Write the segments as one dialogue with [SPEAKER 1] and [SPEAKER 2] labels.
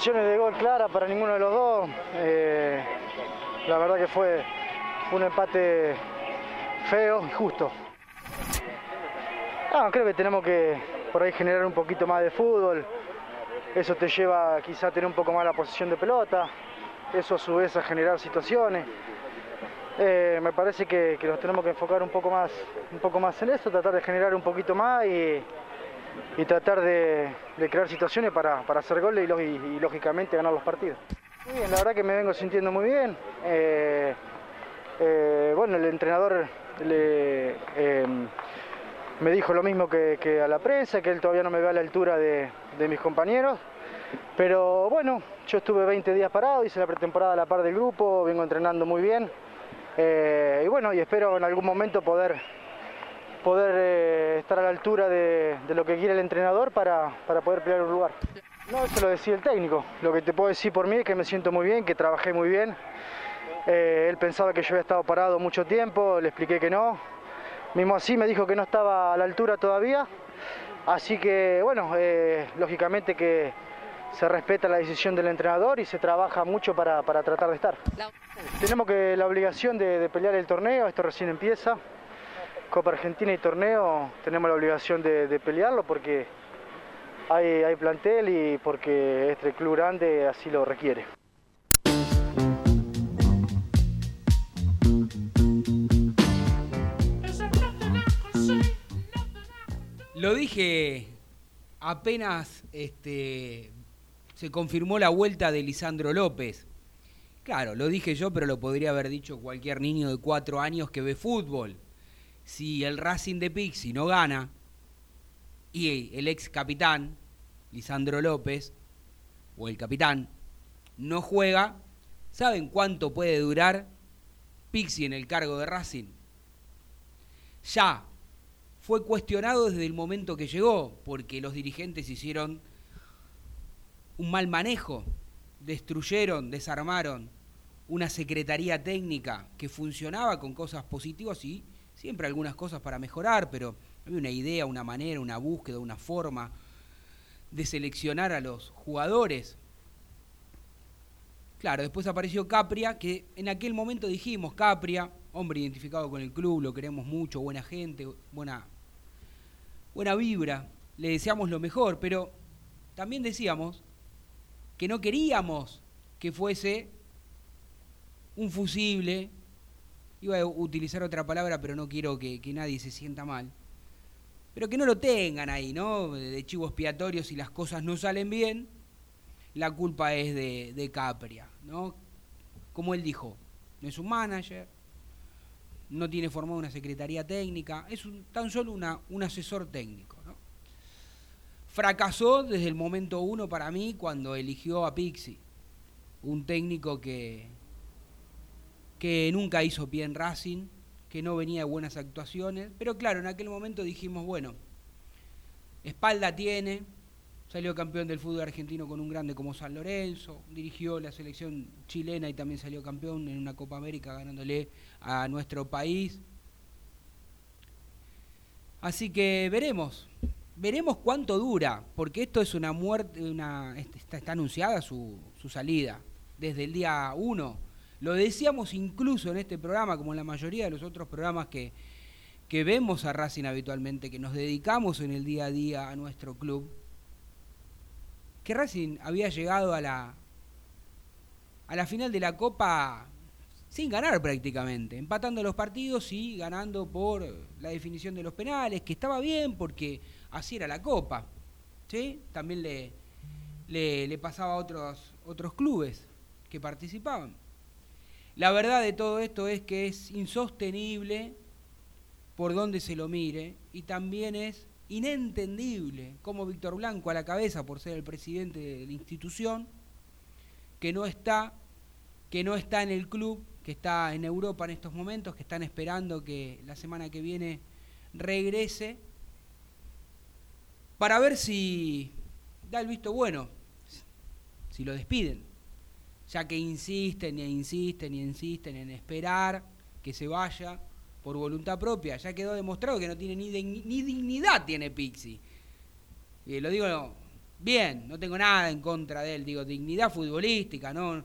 [SPEAKER 1] Situaciones de gol clara para ninguno de los dos. Eh, la verdad que fue un empate feo y justo. creo que tenemos que por ahí generar un poquito más de fútbol. Eso te lleva quizá a tener un poco más la posición de pelota. Eso a su vez a generar situaciones. Eh, me parece que, que, nos tenemos que enfocar un poco más, un poco más en eso, tratar de generar un poquito más y, y tratar de, crear situaciones para, hacer goles y, lógicamente ganar los partidos. Muy bien, la verdad que me vengo sintiendo muy bien. Eh, eh, bueno, el entrenador em, me dijo lo mismo que, a la prensa, que él todavía no me ve a la altura de, mis compañeros. Pero bueno, yo estuve 20 días parado, hice la pretemporada a la par del grupo, vengo entrenando muy bien. Eh, y bueno, y espero en algún momento poder poder eh, estar a la altura de, lo que quiere el entrenador para, poder pelear un lugar. No, eso lo decía el técnico. Lo que te puedo decir por mí es que me siento muy bien, que trabajé muy bien. Eh, él pensaba que yo había estado parado mucho tiempo, le expliqué que no. Mismo así me dijo que no estaba a la altura todavía. Así que, bueno, eh, lógicamente que se respeta la decisión del entrenador y se trabaja mucho para, tratar de estar. Tenemos que la obligación de pelear el torneo, esto recién empieza. Copa Argentina y torneo tenemos la obligación de, pelearlo porque hay, plantel y porque este club grande así lo requiere.
[SPEAKER 2] Lo dije apenas este, se confirmó la vuelta de Lisandro López. Claro, lo dije yo, pero lo podría haber dicho cualquier niño de cuatro años que ve fútbol si el Racing de Pixi no gana y el ex capitán, Lisandro López, o el capitán, no juega, ¿saben cuánto puede durar Pixi en el cargo de Racing? Ya fue cuestionado desde el momento que llegó, porque los dirigentes hicieron un mal manejo, destruyeron, desarmaron una secretaría técnica que funcionaba con cosas positivas y Siempre algunas cosas para mejorar, pero había una idea, una manera, una búsqueda, una forma de seleccionar a los jugadores. Claro, después apareció Capria, que en aquel momento dijimos, Capria, hombre identificado con el club, lo queremos mucho, buena gente, buena, buena vibra, le deseamos lo mejor, pero también decíamos que no queríamos que fuese un fusible, iba a utilizar otra palabra, pero no quiero que, nadie se sienta mal. Pero que no lo tengan ahí, ¿no? De chivo expiatorio, si las cosas no salen bien, la culpa es de, Capria, ¿no? Como él dijo, no es un manager, no tiene formada una secretaría técnica, es tan solo una, un asesor técnico. ¿no? Fracasó desde el momento uno para mí cuando eligió a Pixie, un técnico que, que nunca hizo pie en Racing, que no venía de buenas actuaciones, pero claro, en aquel momento dijimos, bueno, espalda tiene, salió campeón del fútbol argentino con un grande como San Lorenzo, dirigió la selección chilena y también salió campeón en una Copa América ganándole a nuestro país. Así que veremos, veremos cuánto dura, porque esto es una muerte, una, está, está anunciada su, su salida desde el día 1. Lo decíamos incluso en este programa, como en la mayoría de los otros programas que, que vemos a Racing habitualmente, que nos dedicamos en el día a día a nuestro club, que Racing había llegado a la, a la final de la Copa sin ganar prácticamente, empatando los partidos y ganando por la definición de los penales, que estaba bien porque así era la Copa. ¿sí? También le, le, le pasaba a otros, otros clubes que participaban. La verdad de todo esto es que es insostenible por donde se lo mire y también es inentendible cómo Víctor Blanco a la cabeza por ser el presidente de la institución que no está que no está en el club, que está en Europa en estos momentos, que están esperando que la semana que viene regrese para ver si da el visto bueno, si lo despiden ya que insisten e insisten y insisten en esperar que se vaya por voluntad propia. Ya quedó demostrado que no tiene ni, ni dignidad tiene Pixi. Y lo digo bien, no tengo nada en contra de él, digo, dignidad futbolística, no,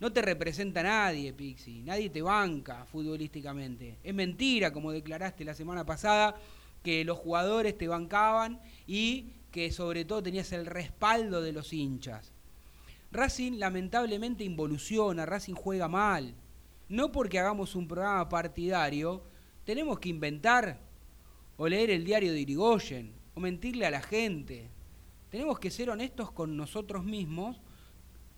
[SPEAKER 2] no te representa nadie, Pixi, nadie te banca futbolísticamente. Es mentira, como declaraste la semana pasada, que los jugadores te bancaban y que sobre todo tenías el respaldo de los hinchas. Racing lamentablemente involuciona, Racing juega mal. No porque hagamos un programa partidario, tenemos que inventar o leer el diario de Irigoyen o mentirle a la gente. Tenemos que ser honestos con nosotros mismos,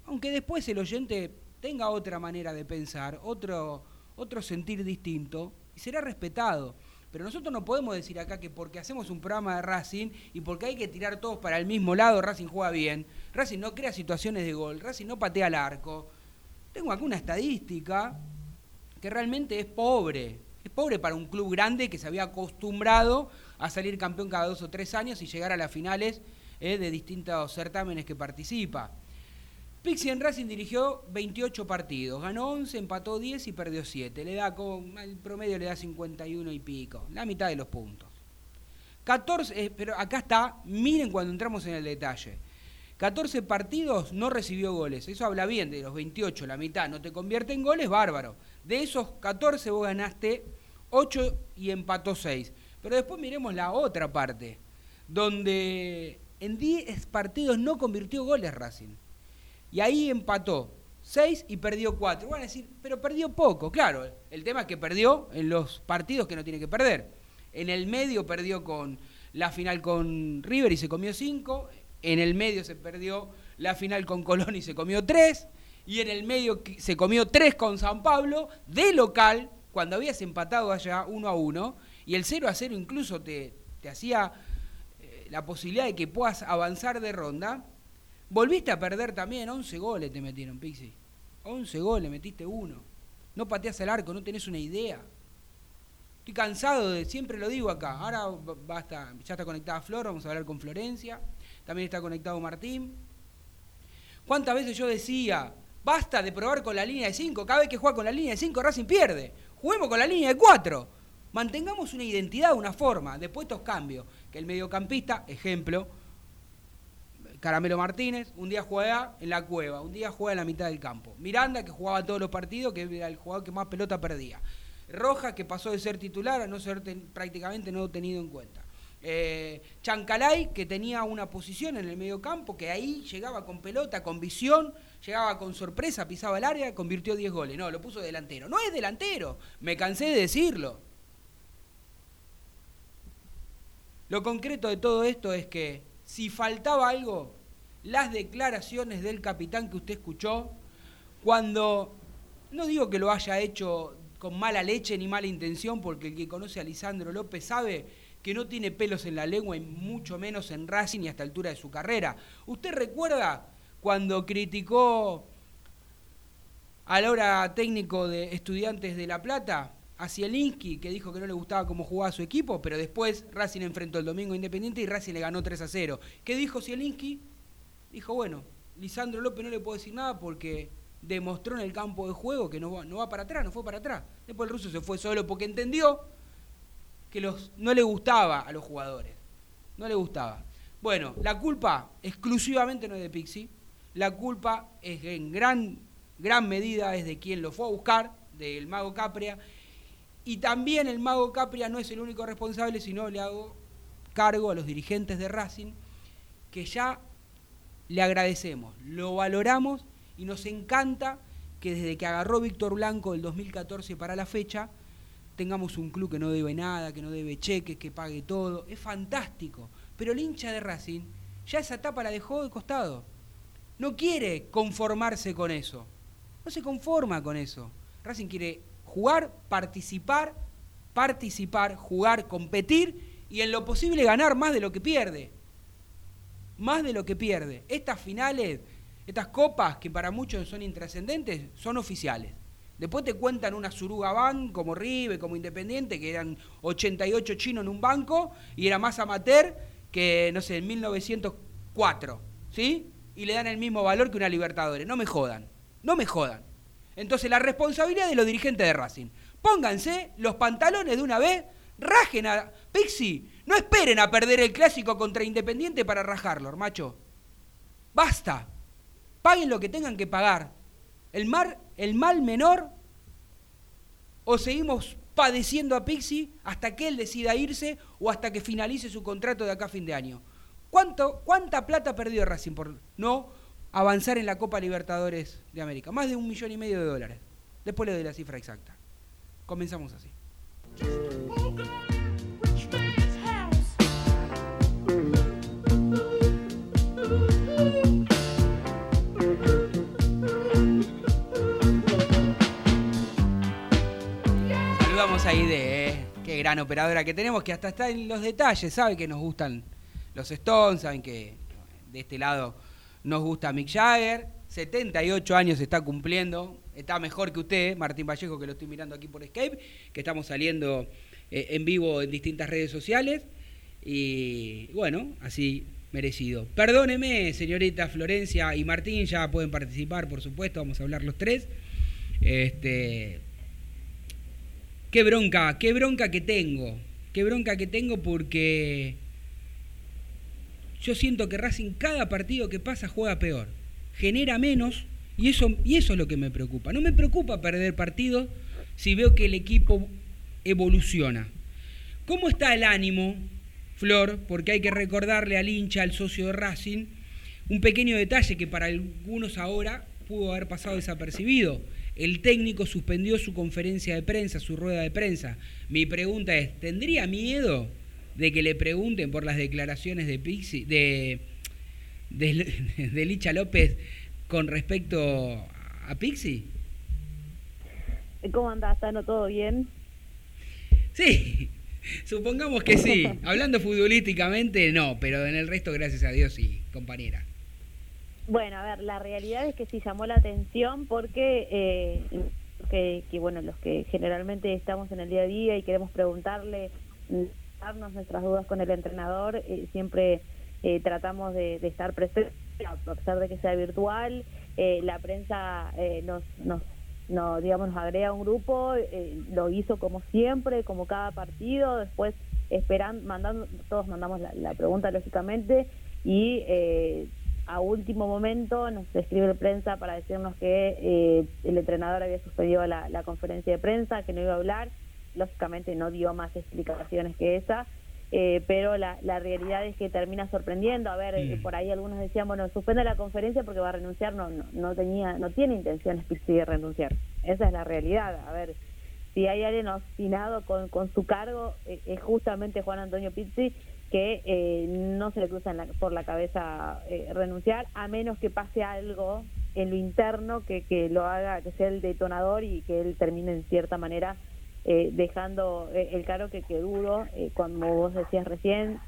[SPEAKER 2] aunque después el oyente tenga otra manera de pensar, otro, otro sentir distinto, y será respetado. Pero nosotros no podemos decir acá que porque hacemos un programa de Racing y porque hay que tirar todos para el mismo lado, Racing juega bien, Racing no crea situaciones de gol, Racing no patea al arco. Tengo acá una estadística que realmente es pobre. Es pobre para un club grande que se había acostumbrado a salir campeón cada dos o tres años y llegar a las finales eh, de distintos certámenes que participa. Pixie en Racing dirigió 28 partidos, ganó 11, empató 10 y perdió 7. Le da con, el promedio le da 51 y pico, la mitad de los puntos. 14, eh, pero acá está, miren cuando entramos en el detalle. 14 partidos no recibió goles, eso habla bien, de los 28, la mitad no te convierte en goles, bárbaro. De esos 14 vos ganaste 8 y empató 6. Pero después miremos la otra parte, donde en 10 partidos no convirtió goles Racing. Y ahí empató 6 y perdió 4. Van a decir, pero perdió poco. Claro, el tema es que perdió en los partidos que no tiene que perder. En el medio perdió con la final con River y se comió 5. En el medio se perdió la final con Colón y se comió 3. Y en el medio se comió 3 con San Pablo de local, cuando habías empatado allá 1 a 1. Y el 0 a 0 incluso te, te hacía eh, la posibilidad de que puedas avanzar de ronda. Volviste a perder también, 11 goles te metieron, Pixi. 11 goles, metiste uno. No pateas el arco, no tenés una idea. Estoy cansado de, siempre lo digo acá. Ahora basta, ya está conectada Flor, vamos a hablar con Florencia. También está conectado Martín. ¿Cuántas veces yo decía, basta de probar con la línea de 5? Cada vez que juega con la línea de 5, Racing pierde. Juguemos con la línea de 4. Mantengamos una identidad, una forma. Después estos cambios. Que el mediocampista, ejemplo, Caramelo Martínez, un día juega en la cueva, un día juega en la mitad del campo. Miranda, que jugaba todos los partidos, que era el jugador que más pelota perdía. Roja, que pasó de ser titular a no ser prácticamente no tenido en cuenta. Eh, Chancalay, que tenía una posición en el medio campo, que ahí llegaba con pelota, con visión, llegaba con sorpresa, pisaba el área, convirtió 10 goles. No, lo puso delantero. No es delantero, me cansé de decirlo. Lo concreto de todo esto es que si faltaba algo, las declaraciones del capitán que usted escuchó, cuando, no digo que lo haya hecho con mala leche ni mala intención, porque el que conoce a Lisandro López sabe que no tiene pelos en la lengua y mucho menos en Racing y a esta altura de su carrera. ¿Usted recuerda cuando criticó a la hora técnico de Estudiantes de La Plata, a Zielinski, que dijo que no le gustaba cómo jugaba su equipo, pero después Racing enfrentó el domingo Independiente y Racing le ganó 3 a 0. ¿Qué dijo Zielinski? Dijo, bueno, Lisandro López no le puedo decir nada porque demostró en el campo de juego que no va, no va para atrás, no fue para atrás. Después el ruso se fue solo porque entendió que los, no le gustaba a los jugadores. No le gustaba. Bueno, la culpa exclusivamente no es de Pixie. La culpa es en gran, gran medida es de quien lo fue a buscar, del mago Capria y también el mago Capria no es el único responsable, sino le hago cargo a los dirigentes de Racing, que ya le agradecemos, lo valoramos y nos encanta que desde que agarró Víctor Blanco el 2014 para la fecha, tengamos un club que no debe nada, que no debe cheques, que pague todo. Es fantástico. Pero el hincha de Racing ya esa etapa la dejó de costado. No quiere conformarse con eso. No se conforma con eso. Racing quiere jugar, participar, participar, jugar, competir y en lo posible ganar más de lo que pierde. Más de lo que pierde. Estas finales, estas copas que para muchos son intrascendentes, son oficiales. Después te cuentan una suruga van como Rive, como Independiente, que eran 88 chinos en un banco y era más amateur que, no sé, en 1904. ¿Sí? Y le dan el mismo valor que una Libertadores. No me jodan. No me jodan. Entonces la responsabilidad de los dirigentes de Racing. Pónganse los pantalones de una vez, rajen a Pixi. No esperen a perder el clásico contra Independiente para rajarlo, macho. Basta. Paguen lo que tengan que pagar. El, mar, el mal menor o seguimos padeciendo a Pixi hasta que él decida irse o hasta que finalice su contrato de acá a fin de año. ¿Cuánto, ¿Cuánta plata perdió Racing por no avanzar en la Copa Libertadores de América. Más de un millón y medio de dólares. Después le doy la cifra exacta. Comenzamos así. Saludamos a Ide, ¿eh? qué gran operadora que tenemos, que hasta está en los detalles, sabe que nos gustan los Stones, saben que de este lado nos gusta Mick Jagger, 78 años está cumpliendo, está mejor que usted, Martín Vallejo, que lo estoy mirando aquí por Skype, que estamos saliendo eh, en vivo en distintas redes sociales. Y bueno, así merecido. Perdóneme, señorita Florencia y Martín, ya pueden participar, por supuesto, vamos a hablar los tres. Este, qué bronca, qué bronca que tengo, qué bronca que tengo porque yo siento que Racing cada partido que pasa juega peor, genera menos y eso, y eso es lo que me preocupa. No me preocupa perder partidos si veo que el equipo evoluciona. ¿Cómo está el ánimo, Flor? Porque hay que recordarle al hincha, al socio de Racing, un pequeño detalle que para algunos ahora pudo haber pasado desapercibido. El técnico suspendió su conferencia de prensa, su rueda de prensa. Mi pregunta es, ¿tendría miedo de que le pregunten por las declaraciones de Pixi, de, de, Licha López con respecto a Pixi?
[SPEAKER 3] ¿Cómo andás, Tano? ¿Todo bien?
[SPEAKER 2] Sí, supongamos que sí. Hablando futbolísticamente, no, pero en el resto, gracias a Dios, sí, compañera.
[SPEAKER 3] Bueno, a ver, la realidad es que sí llamó la atención porque eh, que, que, bueno, los que generalmente estamos en el día a día y queremos preguntarle nuestras dudas con el entrenador, eh, siempre eh, tratamos de, estar presentes, a pesar de que sea virtual. Eh, la prensa nos, nos, no, digamos, nos agrega un grupo, lo hizo como siempre, como cada partido, después esperando, mandando, todos mandamos la, pregunta lógicamente y a último momento nos escribe la prensa para decirnos que el entrenador había suspendido la conferencia de prensa, que no iba a hablar lógicamente no dio más explicaciones que esa, eh, pero la, la, realidad es que termina sorprendiendo. A ver, eh, por ahí algunos decían, bueno, suspende la conferencia porque va a renunciar, no, no, tenía, no tiene intenciones de renunciar. Esa es la realidad. A ver, si hay alguien obstinado con, con su cargo, eh, es justamente Juan Antonio Pizzi, que no se le cruza por la cabeza renunciar, a menos que pase algo en lo interno que, que lo haga, que sea el detonador y que él termine en cierta manera eh, dejando eh, el claro que, que dudo, eh, como vos decías recién,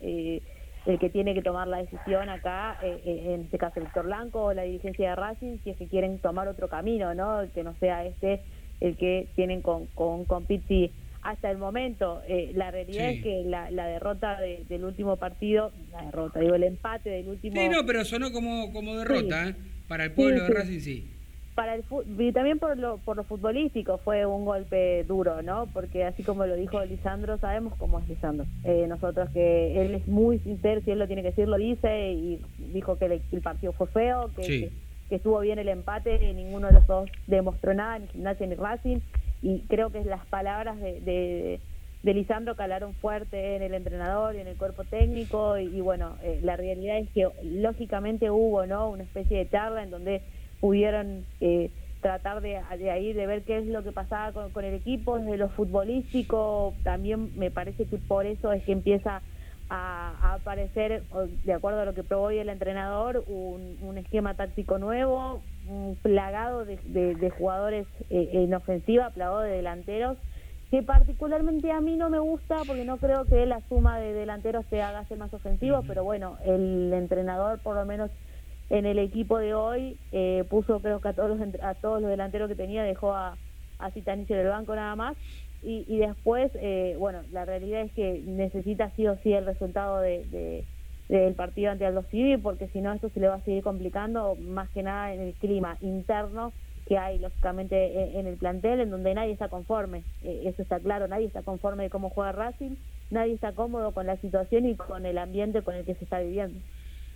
[SPEAKER 3] el que tiene que tomar la decisión acá, eh, eh, en este caso Víctor Blanco o la dirigencia de Racing, si es que quieren tomar otro camino, ¿no? Que no sea este el que tienen con, con, con Pizzi hasta el momento. Eh, la realidad es que la, la derrota del último partido, la derrota, digo, el empate del último...
[SPEAKER 2] Sí, no, pero sonó como, como derrota, ¿eh? Para el pueblo de Racing sí
[SPEAKER 3] para el y también por lo por lo futbolístico fue un golpe duro no porque así como lo dijo Lisandro sabemos cómo es Lisandro. Eh, nosotros que él es muy sincero si él lo tiene que decir lo dice y dijo que el, partido fue feo que, que, estuvo bien el empate y ninguno de los dos demostró nada ni Gimnasia ni Racing y creo que las palabras de, de, Lisandro calaron fuerte en el entrenador y en el cuerpo técnico y, bueno eh, la realidad es que lógicamente hubo no una especie de charla en donde pudieron eh, tratar de, de, ahí de ver qué es lo que pasaba con, el equipo desde lo futbolístico. También me parece que por eso es que empieza a, aparecer de acuerdo a lo que probó hoy el entrenador un, esquema táctico nuevo un plagado de, de, jugadores eh, en ofensiva plagado de delanteros que particularmente a mí no me gusta porque no creo que la suma de delanteros te haga ser más ofensivo, pero bueno, el entrenador por lo menos en el equipo de hoy eh, puso creo que a todos los, a todos los delanteros que tenía dejó a, a Citanicio en el banco nada más. Y, y después eh, bueno la realidad es que necesita sí o sí el resultado de, del partido ante Aldo Civi porque si no esto se le va a seguir complicando más que nada en el clima interno que hay lógicamente en, el plantel en donde nadie está conforme. Eh, eso está claro nadie está conforme de cómo juega Racing nadie está cómodo con la situación y con el ambiente con el que se está viviendo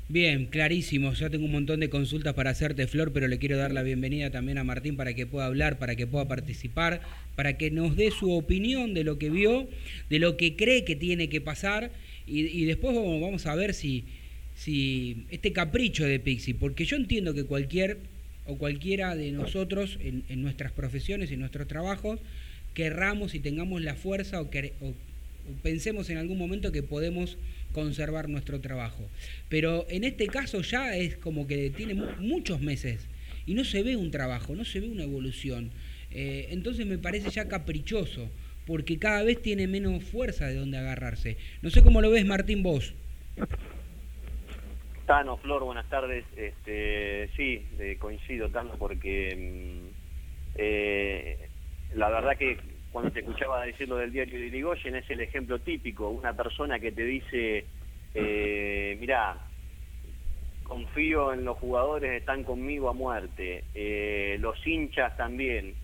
[SPEAKER 2] Bien, clarísimo. Ya tengo un montón de consultas para hacerte, Flor, pero le quiero dar la bienvenida también a Martín para que pueda hablar, para que pueda participar, para que nos dé su opinión de lo que vio, de lo que cree que tiene que pasar y, después vamos a ver si, si este capricho de Pixi, porque yo entiendo que cualquier o cualquiera de nosotros en, nuestras profesiones, en nuestros trabajos, querramos y tengamos la fuerza o, o pensemos en algún momento que podemos conservar nuestro trabajo. Pero en este caso ya es como que tiene muchos meses y no se ve un trabajo, no se ve una evolución. Eh, entonces me parece ya caprichoso, porque cada vez tiene menos fuerza de donde agarrarse. No sé cómo lo ves, Martín, vos.
[SPEAKER 4] Tano, Flor, buenas tardes. Este, sí, eh, coincido, Tano, porque mm, eh, la verdad que cuando te escuchaba decirlo del diario de Irigoyen, es el ejemplo típico, una persona que te dice, eh, mira, confío en los jugadores, están conmigo a muerte, eh, los hinchas también.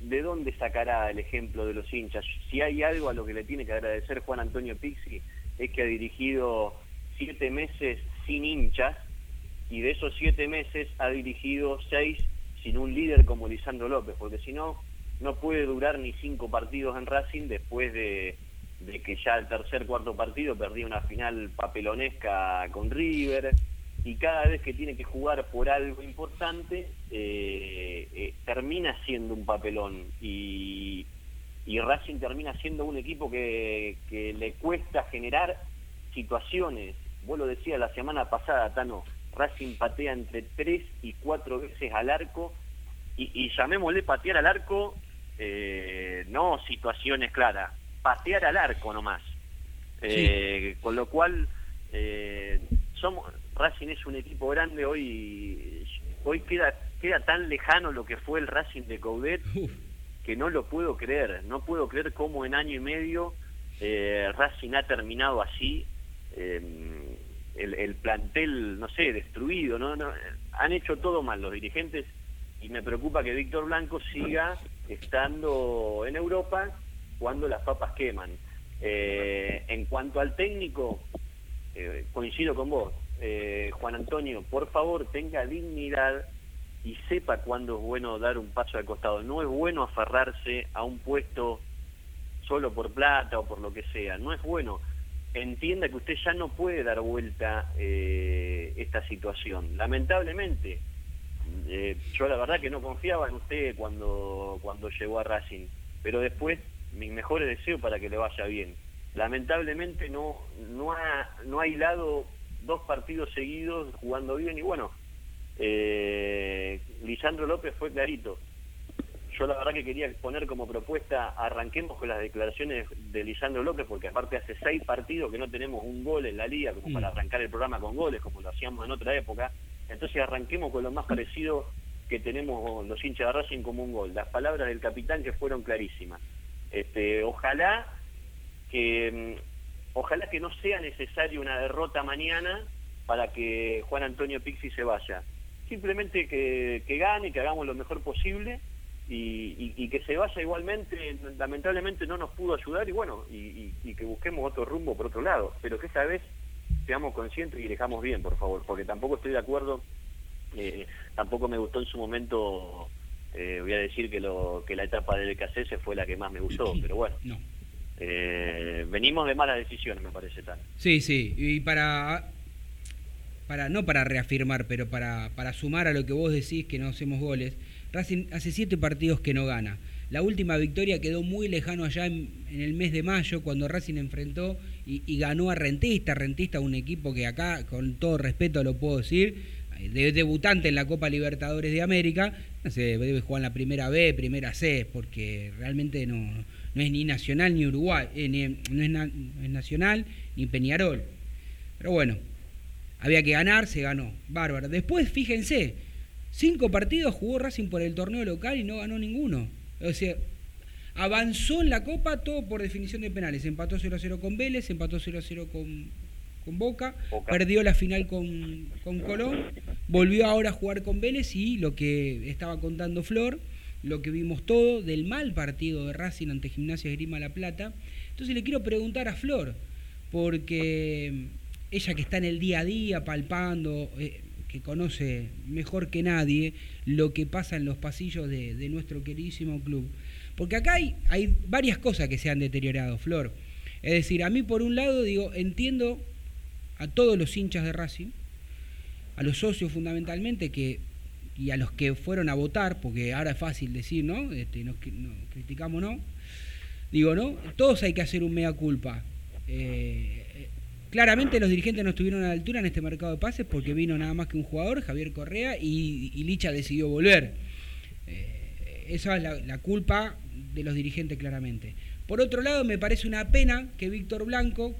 [SPEAKER 4] ¿De dónde sacará el ejemplo de los hinchas? Si hay algo a lo que le tiene que agradecer Juan Antonio Pixi, es que ha dirigido siete meses sin hinchas y de esos siete meses ha dirigido seis sin un líder como Lisandro López, porque si no, no puede durar ni cinco partidos en Racing después de, que ya el tercer, cuarto partido perdía una final papelonesca con River. Y cada vez que tiene que jugar por algo importante eh, eh, termina siendo un papelón. Y, y, Racing termina siendo un equipo que, que le cuesta generar situaciones. Vos lo decías la semana pasada, Tano, Racing patea entre tres y cuatro veces al arco. Y, y llamémosle patear al arco eh, no situaciones claras, patear al arco nomás. Eh, con lo cual, eh, somos Racing es un equipo grande hoy, hoy queda, queda tan lejano lo que fue el Racing de Coudet que no lo puedo creer, no puedo creer cómo en año y medio Racing ha terminado así. El, el, plantel, no sé, destruido, ¿no? ¿no? Han hecho todo mal los dirigentes y me preocupa que Víctor Blanco siga estando en Europa cuando las papas queman. Eh, en cuanto al técnico, eh, coincido con vos, eh, Juan Antonio, por favor tenga dignidad y sepa cuándo es bueno dar un paso al costado. No es bueno aferrarse a un puesto solo por plata o por lo que sea, no es bueno. Entienda que usted ya no puede dar vuelta esta situación. Lamentablemente, eh, yo la verdad que no confiaba en usted cuando, cuando llegó a Racing, pero después mis mejores deseos para que le vaya bien. Lamentablemente no, no, ha, no ha hilado dos partidos seguidos jugando bien y bueno, eh, Lisandro López fue clarito. yo la verdad que quería poner como propuesta, arranquemos con las declaraciones de Lisandro López, porque aparte hace seis partidos que no tenemos un gol en la liga como para
[SPEAKER 2] Mm.
[SPEAKER 4] arrancar el programa con goles, como lo hacíamos en otra época. Entonces arranquemos con lo más parecido que tenemos los hinchas de Racing como un gol. Las palabras del capitán que fueron clarísimas. Este, ojalá que mm, ojalá que no sea necesaria una derrota mañana para que Juan Antonio Pixi se vaya. Simplemente que, que gane, que hagamos lo mejor posible y, que se vaya igualmente. Lamentablemente no nos pudo ayudar y bueno, y- y que busquemos otro rumbo por otro lado. Pero que esta vez seamos conscientes y dejamos bien, por favor, porque tampoco estoy de acuerdo, eh, tampoco me gustó en su momento, eh, voy a decir que, lo, que la etapa del se fue la que más me gustó, pero bueno.
[SPEAKER 2] No.
[SPEAKER 4] Eh, venimos de malas decisiones, me parece tan.
[SPEAKER 2] Sí, sí, y para, para no para reafirmar, pero para, para sumar a lo que vos decís que no hacemos goles, Racing hace siete partidos que no gana. La última victoria quedó muy lejano allá en, el mes de mayo, cuando Racing enfrentó y, ganó a Rentista. Rentista, un equipo que acá, con todo respeto lo puedo decir, de debutante en la Copa Libertadores de América, no sé, debe jugar en la primera B, primera C, porque realmente no, no es ni Nacional ni Uruguay, eh, ni- no, es no es Nacional ni Peñarol. Pero bueno, había que ganar, se ganó. Bárbaro. Después, fíjense, cinco partidos jugó Racing por el torneo local y no ganó ninguno. O sea, avanzó en la Copa todo por definición de penales. Empató 0-0 con Vélez, empató 0-0 con, con Boca,
[SPEAKER 4] Boca.
[SPEAKER 2] perdió la final con, con Colón, volvió ahora a jugar con Vélez y lo que estaba contando Flor, lo que vimos todo del mal partido de Racing ante Gimnasia Grima La Plata. Entonces le quiero preguntar a Flor, porque ella que está en el día a día palpando, eh, que conoce mejor que nadie lo que pasa en los pasillos de, nuestro queridísimo club. Porque acá hay, varias cosas que se han deteriorado, Flor. Es decir, a mí por un lado digo, entiendo a todos los hinchas de Racing, a los socios fundamentalmente, que y a los que fueron a votar, porque ahora es fácil decir, ¿no? Este, nos, cri- no, criticamos, ¿no? Digo, ¿no? Todos hay que hacer un mea culpa. Eh, claramente los dirigentes no estuvieron a la altura en este mercado de pases porque vino nada más que un jugador, Javier Correa, y, Licha decidió volver. Eh, esa es la, culpa de los dirigentes claramente. Por otro lado, me parece una pena que Víctor Blanco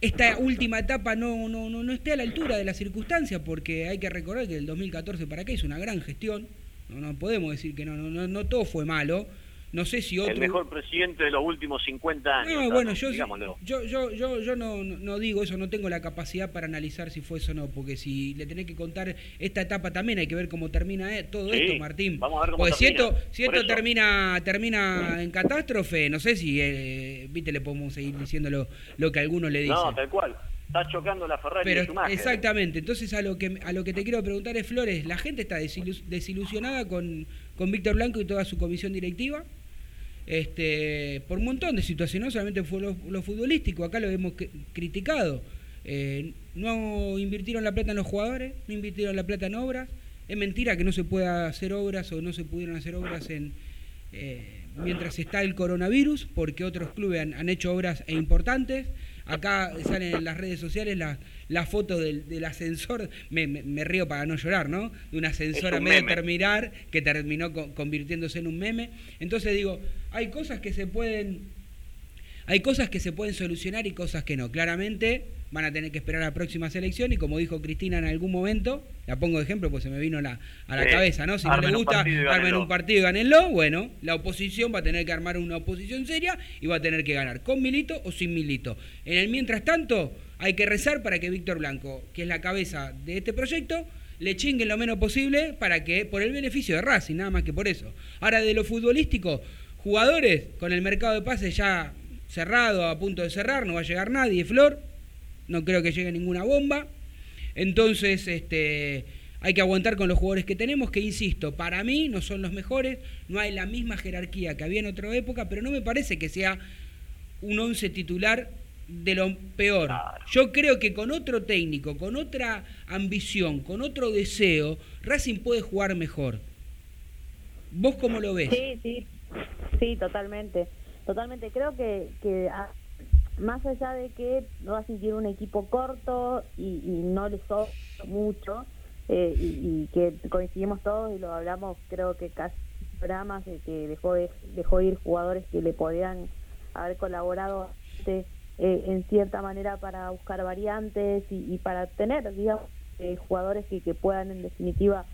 [SPEAKER 2] esta última etapa no, no, no, esté a la altura de las circunstancias, porque hay que recordar que del 2014 para acá hizo una gran gestión. No, no podemos decir que no, no, no, no todo fue malo. No sé si otro.
[SPEAKER 4] El mejor presidente de los últimos 50 años.
[SPEAKER 2] No, bueno, yo,
[SPEAKER 4] digámoslo.
[SPEAKER 2] yo, yo, yo, yo no, no- digo eso, no tengo la capacidad para analizar si fue eso o no, porque si le tenés que contar esta etapa también hay que ver cómo termina eh, todo
[SPEAKER 4] Sí,
[SPEAKER 2] esto, Martín.
[SPEAKER 4] vamos a ver cómo
[SPEAKER 2] porque si
[SPEAKER 4] termina,
[SPEAKER 2] esto, si esto termina, termina en catástrofe, no sé si, eh, viste, le podemos seguir diciendo lo, lo que algunos le dicen.
[SPEAKER 4] No, tal cual. Está chocando la Ferrari
[SPEAKER 2] Pero
[SPEAKER 4] de Schumacher.
[SPEAKER 2] exactamente, entonces a lo que a lo que te quiero preguntar es Flores, la gente está desilu- desilusionada con, con Víctor Blanco y toda su comisión directiva. Este, por un montón de situaciones, no solamente fue lo, futbolístico, acá lo hemos cri- criticado. Eh, no invirtieron la plata en los jugadores, no invirtieron la plata en obras. Es mentira que no se pueda hacer obras o no se pudieron hacer obras en eh, mientras está el coronavirus, porque otros clubes han, han hecho obras importantes. Acá salen en las redes sociales las la foto del, del ascensor, me, me- me río para no llorar, ¿no? De un ascensor a medio terminar que terminó co- convirtiéndose en un meme. Entonces digo, hay cosas que se pueden hay cosas que se pueden solucionar y cosas que no. Claramente van a tener que esperar a la próxima selección y como dijo Cristina en algún momento, la pongo de ejemplo pues se me vino la- a la cabeza, ¿no? Si no le gusta, armen un partido y gánenlo. Bueno, la oposición va a tener que armar una oposición seria y va a tener que ganar con Milito o sin Milito. En el mientras tanto, hay que rezar para que Víctor Blanco, que es la cabeza de este proyecto, le chinguen lo menos posible para que, por el beneficio de Racing, nada más que por eso. Ahora, de lo futbolístico, jugadores con el mercado de pases ya cerrado, a punto de cerrar, no va a llegar nadie, Flor, no creo que llegue ninguna bomba. Entonces, este, hay que aguantar con los jugadores que tenemos, que insisto, para mí no son los mejores, no hay la misma jerarquía que había en otra época, pero no me parece que sea un once titular de lo peor. Yo creo que con otro técnico, con otra ambición, con otro deseo, Racing puede jugar mejor. ¿Vos cómo lo ves?
[SPEAKER 3] Sí, sí, sí, totalmente. Totalmente. Creo que, que más allá de que Racing tiene un equipo corto y, y no le sobra mucho, eh, y, que coincidimos todos y lo hablamos creo que casi programas de que dejó dejó ir jugadores que le podían haber colaborado eh, en cierta manera para buscar variantes y, para tener digamos eh, jugadores que, que, puedan en definitiva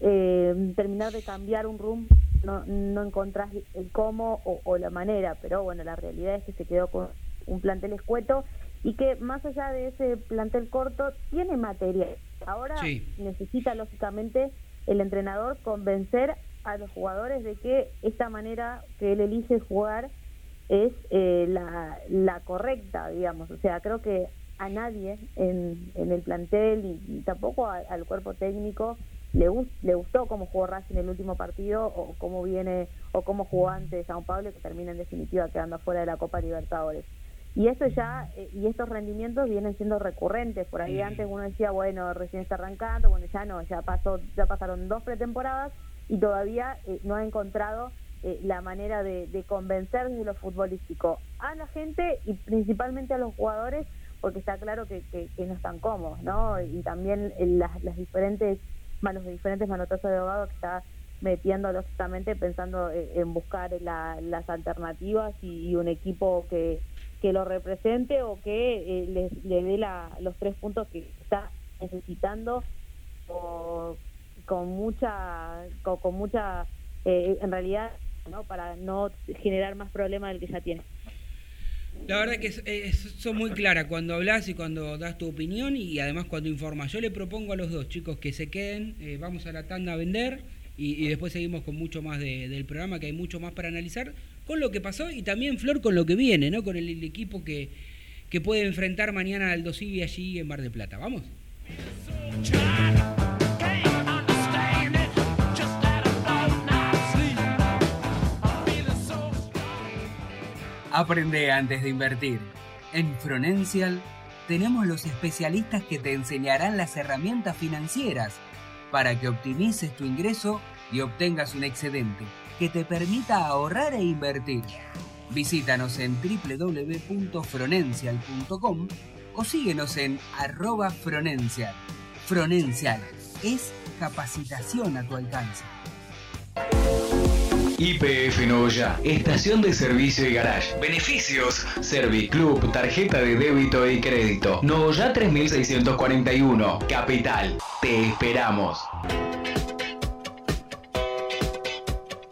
[SPEAKER 3] terminar de cambiar un rumbo. No, no encontrás el cómo o, o, la manera pero bueno la realidad es que se quedó con un plantel escueto y que más allá de ese plantel corto tiene material. Ahora necesita lógicamente el entrenador convencer a los jugadores de que esta manera que él elige jugar es eh, la, la correcta, digamos. O sea, creo que a nadie en, en el plantel y, tampoco al cuerpo técnico le, le gustó cómo jugó Racing en el último partido o cómo viene o cómo jugó antes Sao Paulo que termina en definitiva quedando fuera de la Copa Libertadores. Y esto ya, eh, y estos rendimientos vienen siendo recurrentes. Por ahí antes uno decía, bueno, recién está arrancando, bueno, ya no, ya pasó, ya pasaron dos pretemporadas y todavía eh, no ha encontrado eh, la manera de, convencer desde lo futbolístico a la gente y principalmente a los jugadores, porque está claro que, no están cómodos, ¿no? Y también las, las diferentes manos de diferentes manotazos de abogado que está metiendo lógicamente pensando en buscar las alternativas y un equipo que que lo represente o que eh, le, dé la, los tres puntos que está necesitando con mucha con, mucha eh, en realidad no para no generar más problemas del que ya tiene.
[SPEAKER 2] La verdad que es, son muy claras cuando hablas y cuando das tu opinión y además cuando informas. Yo le propongo a los dos chicos que se queden, eh, vamos a la tanda a vender y, después seguimos con mucho más del programa, que hay mucho más para analizar, con lo que pasó y también Flor con lo que viene, ¿no? Con el, equipo que, que, puede enfrentar mañana al Dosivi allí en Mar de Plata. ¿Vamos? Aprende antes de invertir. En Fronencial tenemos los especialistas que te enseñarán las herramientas financieras para que optimices tu ingreso y obtengas un excedente que te permita ahorrar e invertir. Visítanos en www.fronencial.com o síguenos en arroba Fronencial. Fronencial es capacitación a tu alcance.
[SPEAKER 5] IPF Novoya, estación de servicio y garage. Beneficios: Serviclub, tarjeta de débito y crédito. Novoya 3641, Capital. Te esperamos.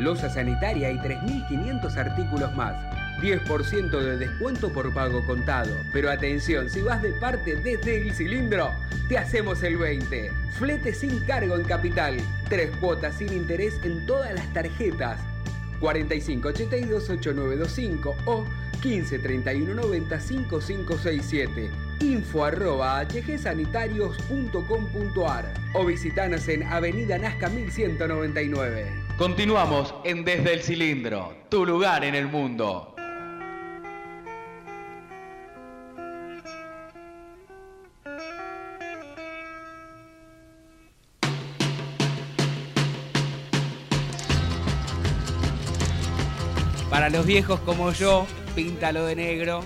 [SPEAKER 6] losa sanitaria y 3.500 artículos más. 10% de descuento por pago contado. Pero atención, si vas de parte desde el cilindro, te hacemos el 20. Flete sin cargo en capital. Tres cuotas sin interés en todas las tarjetas. 45 82 8925 o 15 31 90 5567. Info arroba hgsanitarios.com.ar o visitanos en Avenida Nazca 1199.
[SPEAKER 5] Continuamos en Desde el Cilindro, tu lugar en el mundo.
[SPEAKER 2] Para los viejos como yo, Píntalo de negro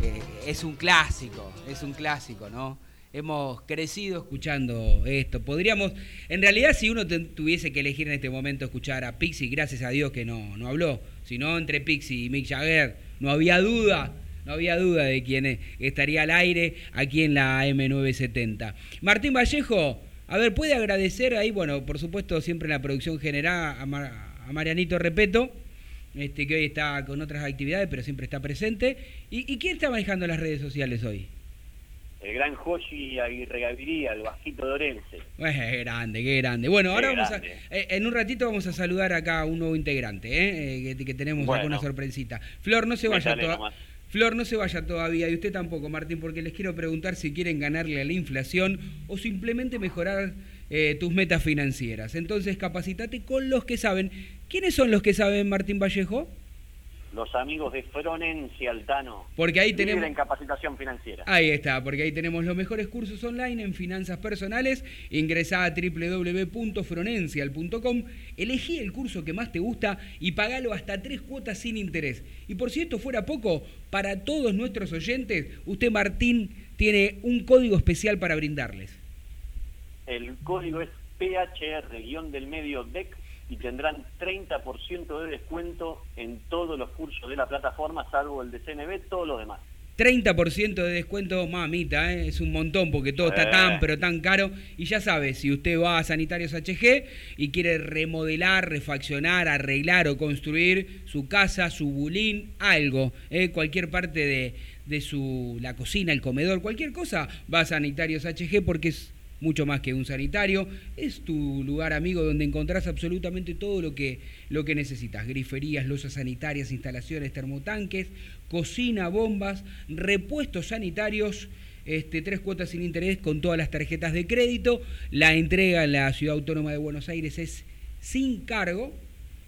[SPEAKER 2] eh, es un clásico, es un clásico, ¿no? Hemos crecido escuchando esto. Podríamos, en realidad, si uno tuviese que elegir en este momento escuchar a Pixie, gracias a Dios que no, no habló, sino entre Pixie y Mick Jagger, no había duda. No había duda de quién estaría al aire aquí en la M970. Martín Vallejo, a ver, puede agradecer ahí, bueno, por supuesto, siempre en la producción general a, Marianito Repeto, este, que hoy está con otras actividades, pero siempre está presente. ¿Y, ¿Y quién está manejando las redes sociales hoy?
[SPEAKER 4] El gran Joshi Aguirre Gaviria, el bajito de Orense.
[SPEAKER 2] qué grande, qué grande. Bueno, ahora vamos a, eh, en un ratito vamos a saludar acá a un nuevo integrante, ¿eh? eh que, tenemos alguna sorpresita. Flor, no se vaya todavía. Flor, no se vaya todavía, y usted tampoco, Martín, porque les quiero preguntar si quieren ganarle a la inflación o simplemente mejorar eh, tus metas financieras. Entonces, capacitate con los que saben. ¿Quiénes son los que saben, Martín Vallejo?
[SPEAKER 4] Los amigos de Fronencia Altano.
[SPEAKER 2] Porque ahí tenemos...
[SPEAKER 4] en capacitación financiera.
[SPEAKER 2] Ahí está, porque ahí tenemos los mejores cursos online en finanzas personales. Ingresá a www.fronencial.com, elegí el curso que más te gusta y pagalo hasta tres cuotas sin interés. Y por si esto fuera poco, para todos nuestros oyentes, usted Martín tiene un código especial para brindarles.
[SPEAKER 4] El código es PHR-del medio DEC y tendrán 30% de descuento en todos los cursos de la plataforma, salvo el de CNB, todos los demás.
[SPEAKER 2] 30% de descuento, mamita, ¿eh? es un montón porque todo está
[SPEAKER 4] Eh.
[SPEAKER 2] tan pero tan caro. Y ya sabe, si usted va a Sanitarios HG y quiere remodelar, refaccionar, arreglar o construir su casa, su bulín, algo, ¿eh? cualquier parte de, de su la cocina, el comedor, cualquier cosa, va a Sanitarios HG porque es mucho más que un sanitario, es tu lugar amigo donde encontrás absolutamente todo lo que, lo que necesitas, griferías, losas sanitarias, instalaciones, termotanques, cocina, bombas, repuestos sanitarios, este, tres cuotas sin interés con todas las tarjetas de crédito, la entrega en la Ciudad Autónoma de Buenos Aires es sin cargo,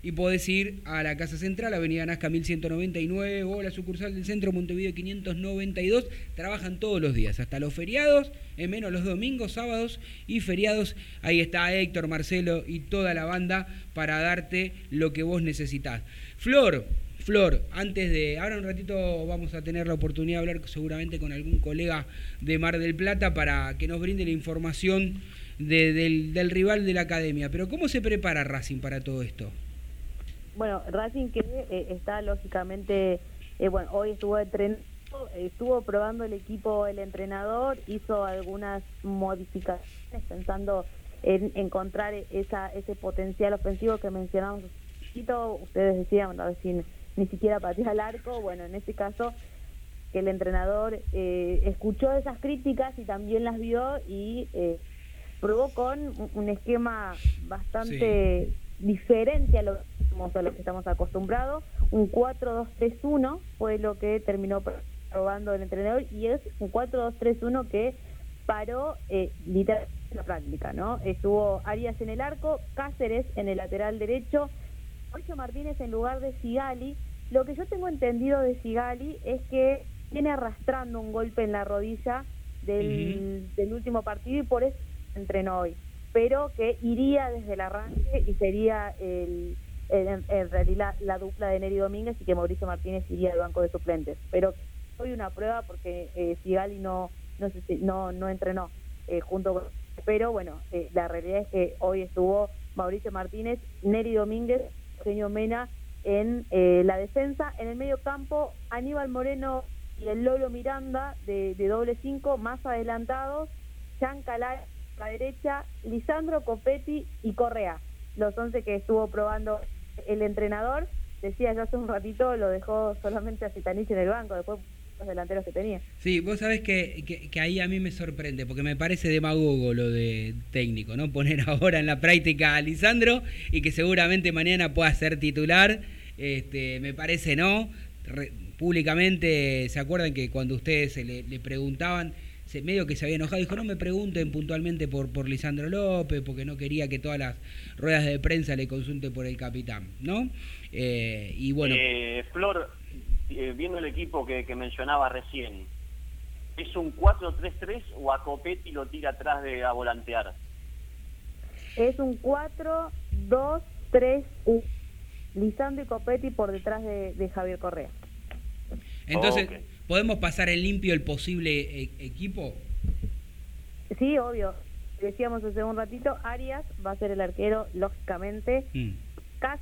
[SPEAKER 2] y podés ir a la Casa Central, Avenida Nazca 1199 o la sucursal del Centro Montevideo 592. Trabajan todos los días, hasta los feriados, en menos los domingos, sábados y feriados. Ahí está Héctor, Marcelo y toda la banda para darte lo que vos necesitas. Flor, Flor, antes de. Ahora un ratito vamos a tener la oportunidad de hablar seguramente con algún colega de Mar del Plata para que nos brinde la información de- del, del rival de la academia. Pero ¿cómo se prepara Racing para todo esto?
[SPEAKER 3] Bueno, Racing que eh, está lógicamente, eh, bueno, hoy estuvo estuvo probando el equipo, el entrenador, hizo algunas modificaciones pensando en encontrar esa, ese potencial ofensivo que mencionamos un poquito. Ustedes decían, a ver ni siquiera patea al arco, bueno, en este caso que el entrenador eh, escuchó esas críticas y también las vio y eh, probó con un esquema bastante diferente a lo, a lo que estamos acostumbrados. Un 4-2-3-1 fue lo que terminó probando el entrenador y es un 4-2-3-1 que paró eh, literalmente la práctica, ¿no? Estuvo Arias en el arco, Cáceres en el lateral derecho, Mauricio Martínez en lugar de Sigali. Lo que yo tengo entendido de Sigali es que viene arrastrando un golpe en la rodilla del, del último partido y por eso entrenó hoy. Pero que iría desde el arranque y sería el, en, realidad la dupla de Neri Domínguez y que Mauricio Martínez iría al banco de suplentes. Pero hoy una prueba porque eh, Sigali no, no, no, no entrenó eh, junto con... Pero bueno, eh, la realidad es que hoy estuvo Mauricio Martínez, Neri Domínguez, Eugenio Mena en eh, la defensa. En el medio campo, Aníbal Moreno y el Lolo Miranda de, de doble cinco más adelantados, Jean Calay la derecha, Lisandro Copetti y Correa, los 11 que estuvo probando el entrenador. Decía yo hace un ratito, lo dejó solamente a Citanich en el banco, después los delanteros que tenía.
[SPEAKER 2] Sí, vos sabés que, que- ahí a mí me sorprende, porque me parece demagogo lo de técnico, ¿no? Poner ahora en la práctica a Lisandro y que seguramente mañana pueda ser titular, este, me parece no. Públicamente, ¿se acuerdan que cuando ustedes le, le preguntaban, se, medio que se había enojado, dijo, no me pregunten puntualmente por, por Lisandro López, porque no quería que todas las ruedas de prensa le consulte por el capitán, ¿no? Eh, y bueno...
[SPEAKER 4] Eh, Flor, eh, viendo el equipo que, que mencionaba recién, ¿es un 4-3-3 o a Copetti lo tira atrás de a volantear?
[SPEAKER 3] Es un 4, 2, 3, 1. Lisandro y Copetti por detrás de, de Javier Correa.
[SPEAKER 2] Entonces,
[SPEAKER 4] Ok.
[SPEAKER 2] ¿Podemos pasar en limpio el posible e- equipo?
[SPEAKER 3] Sí, obvio. Decíamos hace un ratito, Arias va a ser el arquero, lógicamente.
[SPEAKER 2] Mm.
[SPEAKER 3] Cas,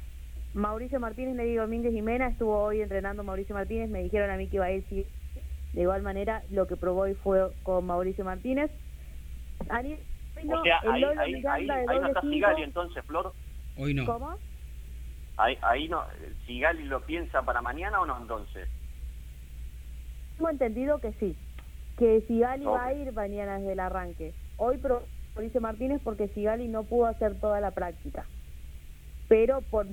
[SPEAKER 3] Mauricio Martínez, Neddy Domínguez Jimena, estuvo hoy entrenando Mauricio Martínez, me dijeron a mí que iba a ir sí. De igual manera, lo que probó hoy fue con Mauricio Martínez. Moreno,
[SPEAKER 4] o sea, ahí, ahí, ahí,
[SPEAKER 3] Miranda
[SPEAKER 4] ahí no está. Sigali entonces, Flor.
[SPEAKER 2] Hoy no.
[SPEAKER 3] ¿Cómo?
[SPEAKER 4] Ahí, ahí no, Sigali lo piensa para mañana o no entonces.
[SPEAKER 3] Tengo entendido que sí, que Sigali va a ir mañana desde el arranque. Hoy Mauricio Martínez porque Sigali no pudo hacer toda la práctica, pero por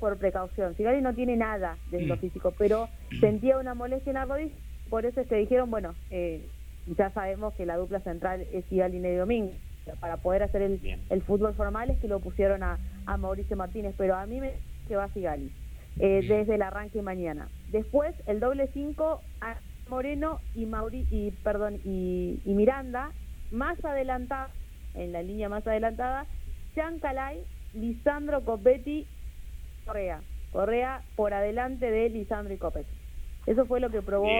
[SPEAKER 3] por precaución. Sigali no tiene nada desde lo
[SPEAKER 2] Mm.
[SPEAKER 3] físico, pero sentía una molestia en la rodilla, por eso es que dijeron, bueno, eh, ya sabemos que la dupla central es Sigali y Domínguez. para poder hacer el, el fútbol formal es que lo pusieron a, a Mauricio Martínez, pero a mí me que va a Sigali eh, desde el arranque mañana. Después el doble 5 a Moreno y Mauri y perdón y, y Miranda más adelantada en la línea más adelantada Chancalay, Lisandro Copetti, Correa. Correa por adelante de Lisandro y Copetti. Eso fue lo que probó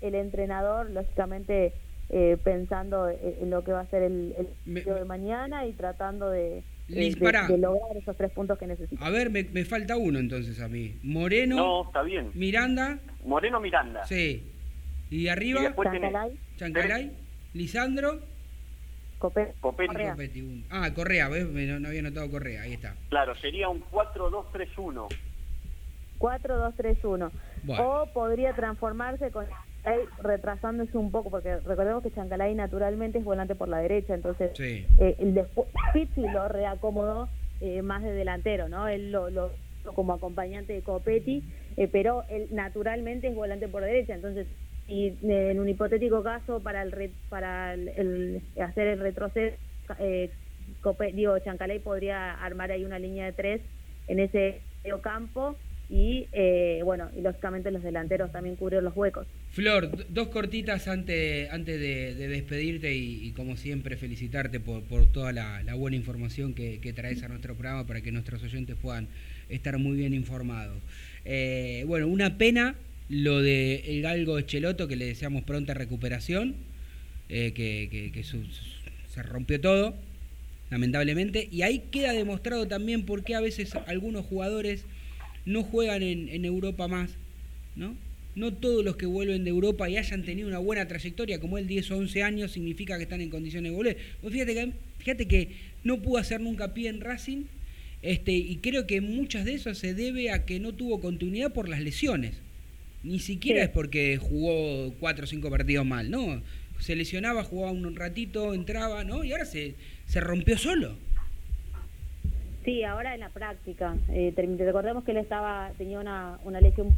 [SPEAKER 3] el entrenador, lógicamente eh, pensando en lo que va a ser el, el de mañana y tratando de, de, lograr esos tres puntos que necesita.
[SPEAKER 2] A ver, me, me, falta uno entonces a mí. Moreno.
[SPEAKER 4] No, está bien.
[SPEAKER 2] Miranda.
[SPEAKER 4] Moreno Miranda.
[SPEAKER 2] Sí. Y arriba.
[SPEAKER 3] Chancalay.
[SPEAKER 2] Chancalay. Lisandro.
[SPEAKER 3] Copete.
[SPEAKER 4] Correa.
[SPEAKER 2] Ah, Correa, ¿ves? No, había notado Correa, ahí está.
[SPEAKER 4] Claro, sería un 4-2-3-1.
[SPEAKER 3] 4-2-3-1. O podría transformarse con retrasándose un poco, porque recordemos que Chancalay naturalmente es volante por la derecha, entonces
[SPEAKER 2] sí.
[SPEAKER 3] eh, el Pizzi lo reacomodó eh, más de delantero, ¿no? Él lo, lo como acompañante de Copetti, eh, pero él naturalmente es volante por derecha, entonces y en un hipotético caso para el para el, hacer el retroceso eh, digo Chancalay podría armar ahí una línea de tres en ese campo y eh, bueno y lógicamente los delanteros también cubrir los huecos.
[SPEAKER 2] Flor dos cortitas antes antes de, despedirte y, como siempre felicitarte por, por toda la, buena información que, traes a nuestro programa para que nuestros oyentes puedan estar muy bien informados. Eh, bueno una pena lo de el galgo Echeloto, que le deseamos pronta recuperación, eh, que, se rompió todo, lamentablemente. Y ahí queda demostrado también por qué a veces algunos jugadores no juegan en, Europa más, ¿no? No todos los que vuelven de Europa y hayan tenido una buena trayectoria, como él 10 o 11 años, significa que están en condiciones de volver. Pues fíjate que, fíjate que no pudo hacer nunca pie en Racing, este, y creo que muchas de esas se debe a que no tuvo continuidad por las lesiones. Ni siquiera es porque jugó cuatro o cinco partidos mal, ¿no? Se lesionaba, jugaba un ratito, entraba, ¿no? Y ahora se, se rompió solo.
[SPEAKER 3] Sí, ahora en la práctica. Eh, recordemos que él estaba tenía una, una lesión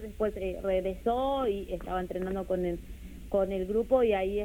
[SPEAKER 3] después eh, regresó y estaba entrenando con el, con el grupo y ahí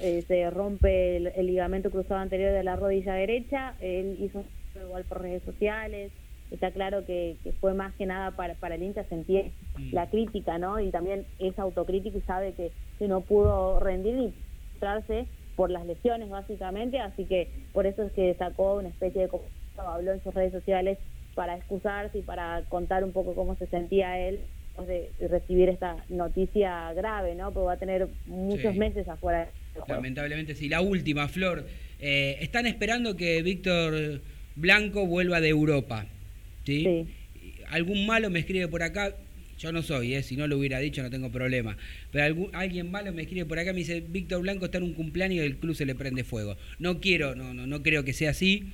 [SPEAKER 3] eh, se rompe el, ligamento cruzado anterior de la rodilla derecha. Él hizo igual por redes sociales, está claro que, fue más que nada para, para el hincha sentir mm. la crítica, ¿no? Y también es autocrítico y sabe que, no pudo rendir ni mostrarse por las lesiones, básicamente, así que por eso es que sacó una especie de... habló en sus redes sociales para excusarse y para contar un poco cómo se sentía él de recibir esta noticia grave, ¿no? Porque va a tener muchos meses afuera.
[SPEAKER 2] Lamentablemente sí. La última, Flor. Eh, están esperando que Víctor Blanco vuelva de Europa. ¿Sí? Algún malo me escribe por acá, yo no soy, ¿eh? si no lo hubiera dicho no tengo problema, pero algún, alguien malo me escribe por acá, me dice, Víctor Blanco está en un cumpleaños y el club se le prende fuego. No quiero, no, no, no creo que sea así,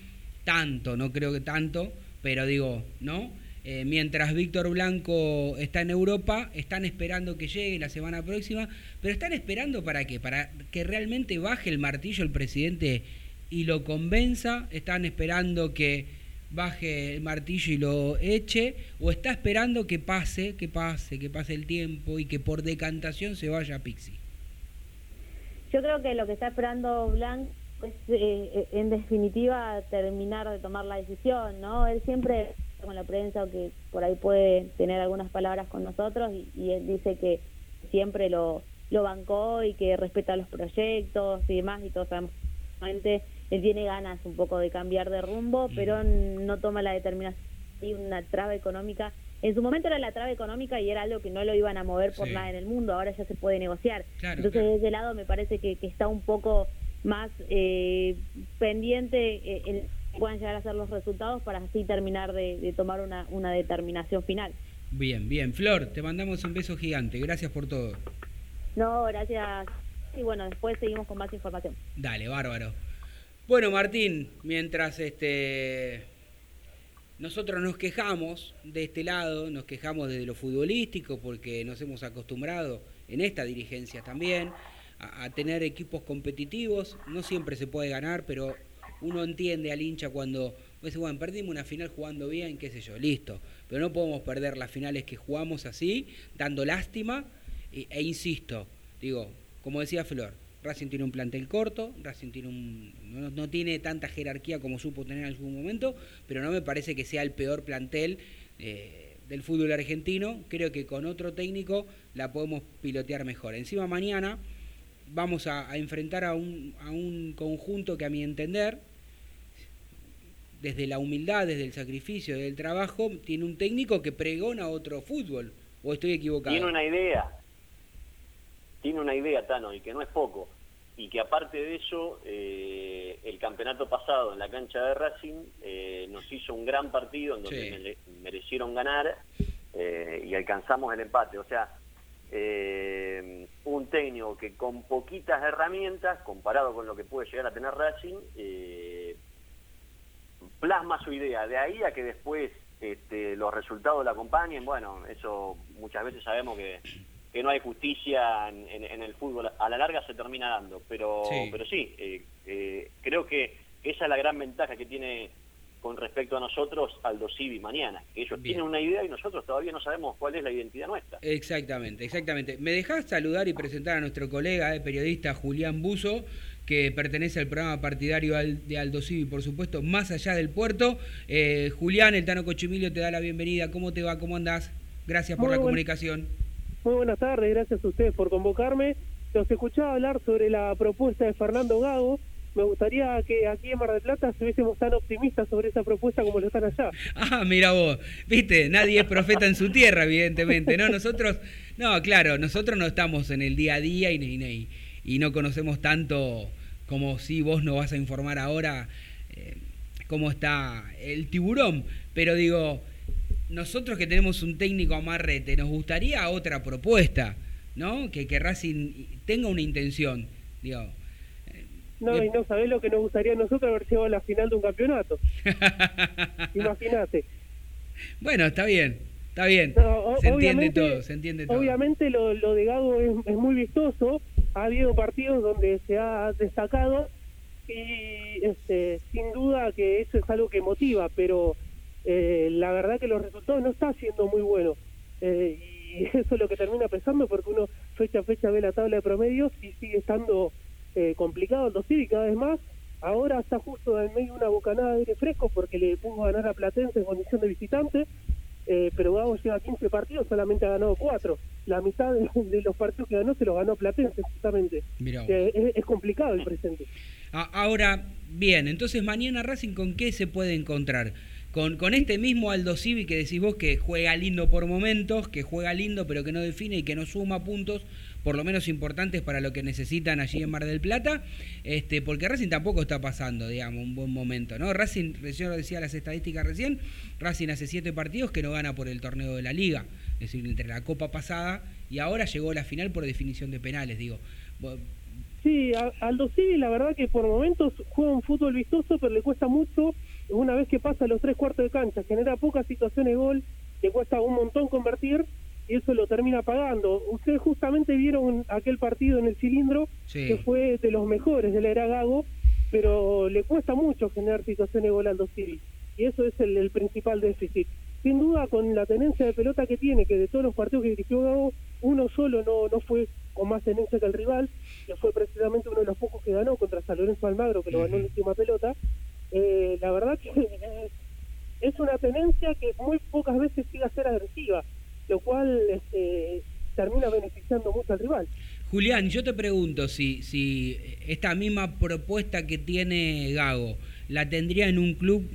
[SPEAKER 2] tanto, no creo que tanto, pero digo, ¿no? Eh, mientras Víctor Blanco está en Europa, están esperando que llegue la semana próxima, pero están esperando para qué? Para que realmente baje el martillo el presidente y lo convenza, están esperando que baje el martillo y lo eche, o está esperando que pase, que pase, que pase el tiempo y que por decantación se vaya a Pixie?
[SPEAKER 3] Yo creo que lo que está esperando Blanc es, eh, en definitiva, terminar de tomar la decisión, ¿no? Él siempre con la prensa que por ahí puede tener algunas palabras con nosotros y, él dice que siempre lo, lo bancó y que respeta los proyectos y demás y todos sabemos él tiene ganas un poco de cambiar de rumbo, mm. pero no toma la determinación y una traba económica. En su momento era la traba económica y era algo que no lo iban a mover por nada en el mundo, ahora ya se puede negociar. Entonces, de ese lado me parece que, está un poco más eh, pendiente eh, en puedan llegar a ser los resultados para así terminar de, tomar una, una determinación final.
[SPEAKER 2] Bien, bien. Flor, te mandamos un beso gigante. Gracias por todo.
[SPEAKER 3] No, gracias. Y bueno, después seguimos con más información.
[SPEAKER 2] Dale, bárbaro. Bueno, Martín, mientras este nosotros nos quejamos de este lado, nos quejamos desde lo futbolístico porque nos hemos acostumbrado en esta dirigencia también a, tener equipos competitivos, no siempre se puede ganar, pero uno entiende al hincha cuando dice, bueno, perdimos una final jugando bien, qué sé yo, listo, pero no podemos perder las finales que jugamos así, dando lástima, e, e insisto, digo, como decía Flor, Racing tiene un plantel corto, Racing tiene un, no, tiene tanta jerarquía como supo tener en algún momento, pero no me parece que sea el peor plantel eh, del fútbol argentino. Creo que con otro técnico la podemos pilotear mejor. Encima mañana vamos a, enfrentar a un, a un conjunto que a mi entender, desde la humildad, desde el sacrificio, desde el trabajo, tiene un técnico que pregona otro fútbol. ¿O estoy equivocado?
[SPEAKER 4] Tiene una idea, tiene una idea, Tano, y que no es poco. Y que aparte de eso, eh, el campeonato pasado en la cancha de Racing eh, nos hizo un gran partido en donde merecieron ganar eh, y alcanzamos el empate. O sea, eh, un técnico que con poquitas herramientas, comparado con lo que puede llegar a tener Racing, eh, plasma su idea. De ahí a que después este, los resultados la acompañen, bueno, eso muchas veces sabemos que, que no hay justicia en, el fútbol. A la larga se termina dando, pero sí, pero sí eh, creo que esa es la gran ventaja que tiene con respecto a nosotros al Civi mañana. Ellos tienen una idea y nosotros todavía no sabemos cuál es la identidad nuestra.
[SPEAKER 2] Exactamente, exactamente. ¿Me dejás saludar y presentar a nuestro colega, eh, periodista Julián Buzo, que pertenece al programa partidario de Aldo Civi, por supuesto, más allá del puerto? Eh, Julián, el Tano Cochimilio te da la bienvenida. ¿Cómo te va? ¿Cómo andás? Gracias por la comunicación.
[SPEAKER 7] Muy buenas tardes, gracias a ustedes por convocarme. Los escuchaba hablar sobre la propuesta de Fernando Gago me gustaría que aquí en Mar del Plata estuviésemos tan optimistas sobre esa propuesta como lo están allá.
[SPEAKER 2] Ah, mira vos, viste, nadie es profeta en su tierra, evidentemente, ¿no? Nosotros, no, claro, nosotros no estamos en el día a día y, y, no conocemos tanto como si vos nos vas a informar ahora eh, cómo está el tiburón, pero digo, nosotros que tenemos un técnico amarrete, nos gustaría otra propuesta, ¿no? Que, que Racing tenga una intención, digo
[SPEAKER 7] no, y no sabés lo que nos gustaría a nosotros haber llegado a la final de un campeonato. Imagínate.
[SPEAKER 2] Bueno, está bien, está bien. se entiende todo, se entiende todo.
[SPEAKER 7] Obviamente lo, lo de Gago es, muy vistoso. Ha habido partidos donde se ha destacado y este, sin duda que eso es algo que motiva, pero eh, la verdad que los resultados no están siendo muy buenos. Eh, y eso es lo que termina pesando porque uno fecha a fecha ve la tabla de promedios y sigue estando eh, complicado el y cada vez más. Ahora está justo en medio de una bocanada de aire fresco porque le pudo ganar a Platense en condición de visitante, eh, pero Gago lleva 15 partidos, solamente ha ganado 4. La mitad de, los partidos que ganó se los ganó Platense, justamente. Eh, es, complicado el presente.
[SPEAKER 2] Ahora, bien, entonces mañana Racing con qué se puede encontrar? Con, con este mismo Aldo Civi que decís vos que juega lindo por momentos, que juega lindo pero que no define y que no suma puntos, por lo menos importantes para lo que necesitan allí en Mar del Plata, este, porque Racing tampoco está pasando, digamos, un buen momento, ¿no? Racing, yo decía las estadísticas recién, Racing hace siete partidos que no gana por el torneo de la Liga, es decir, entre la Copa pasada y ahora llegó a la final por definición de penales, digo.
[SPEAKER 7] Sí, Aldo sí, la verdad que por momentos juega un fútbol vistoso, pero le cuesta mucho una vez que pasa los tres cuartos de cancha, genera pocas situaciones de gol, le cuesta un montón convertir y eso lo termina pagando. Ustedes justamente vieron aquel partido en el cilindro, que fue de los mejores de la era Gago, pero le cuesta mucho generar situaciones volando Civil, y eso es el, principal déficit. Sin duda, con la tenencia de pelota que tiene, que de todos los partidos que dirigió Gago, uno solo no, no fue con más tenencia que el rival, que fue precisamente uno de los pocos que ganó contra San Lorenzo Almagro, que lo ganó en la última pelota. Eh, la verdad que es una tenencia que muy pocas veces sigue a ser agresiva lo cual este, termina beneficiando mucho al rival.
[SPEAKER 2] Julián, yo te pregunto si, si esta misma propuesta que tiene Gago la tendría en un club,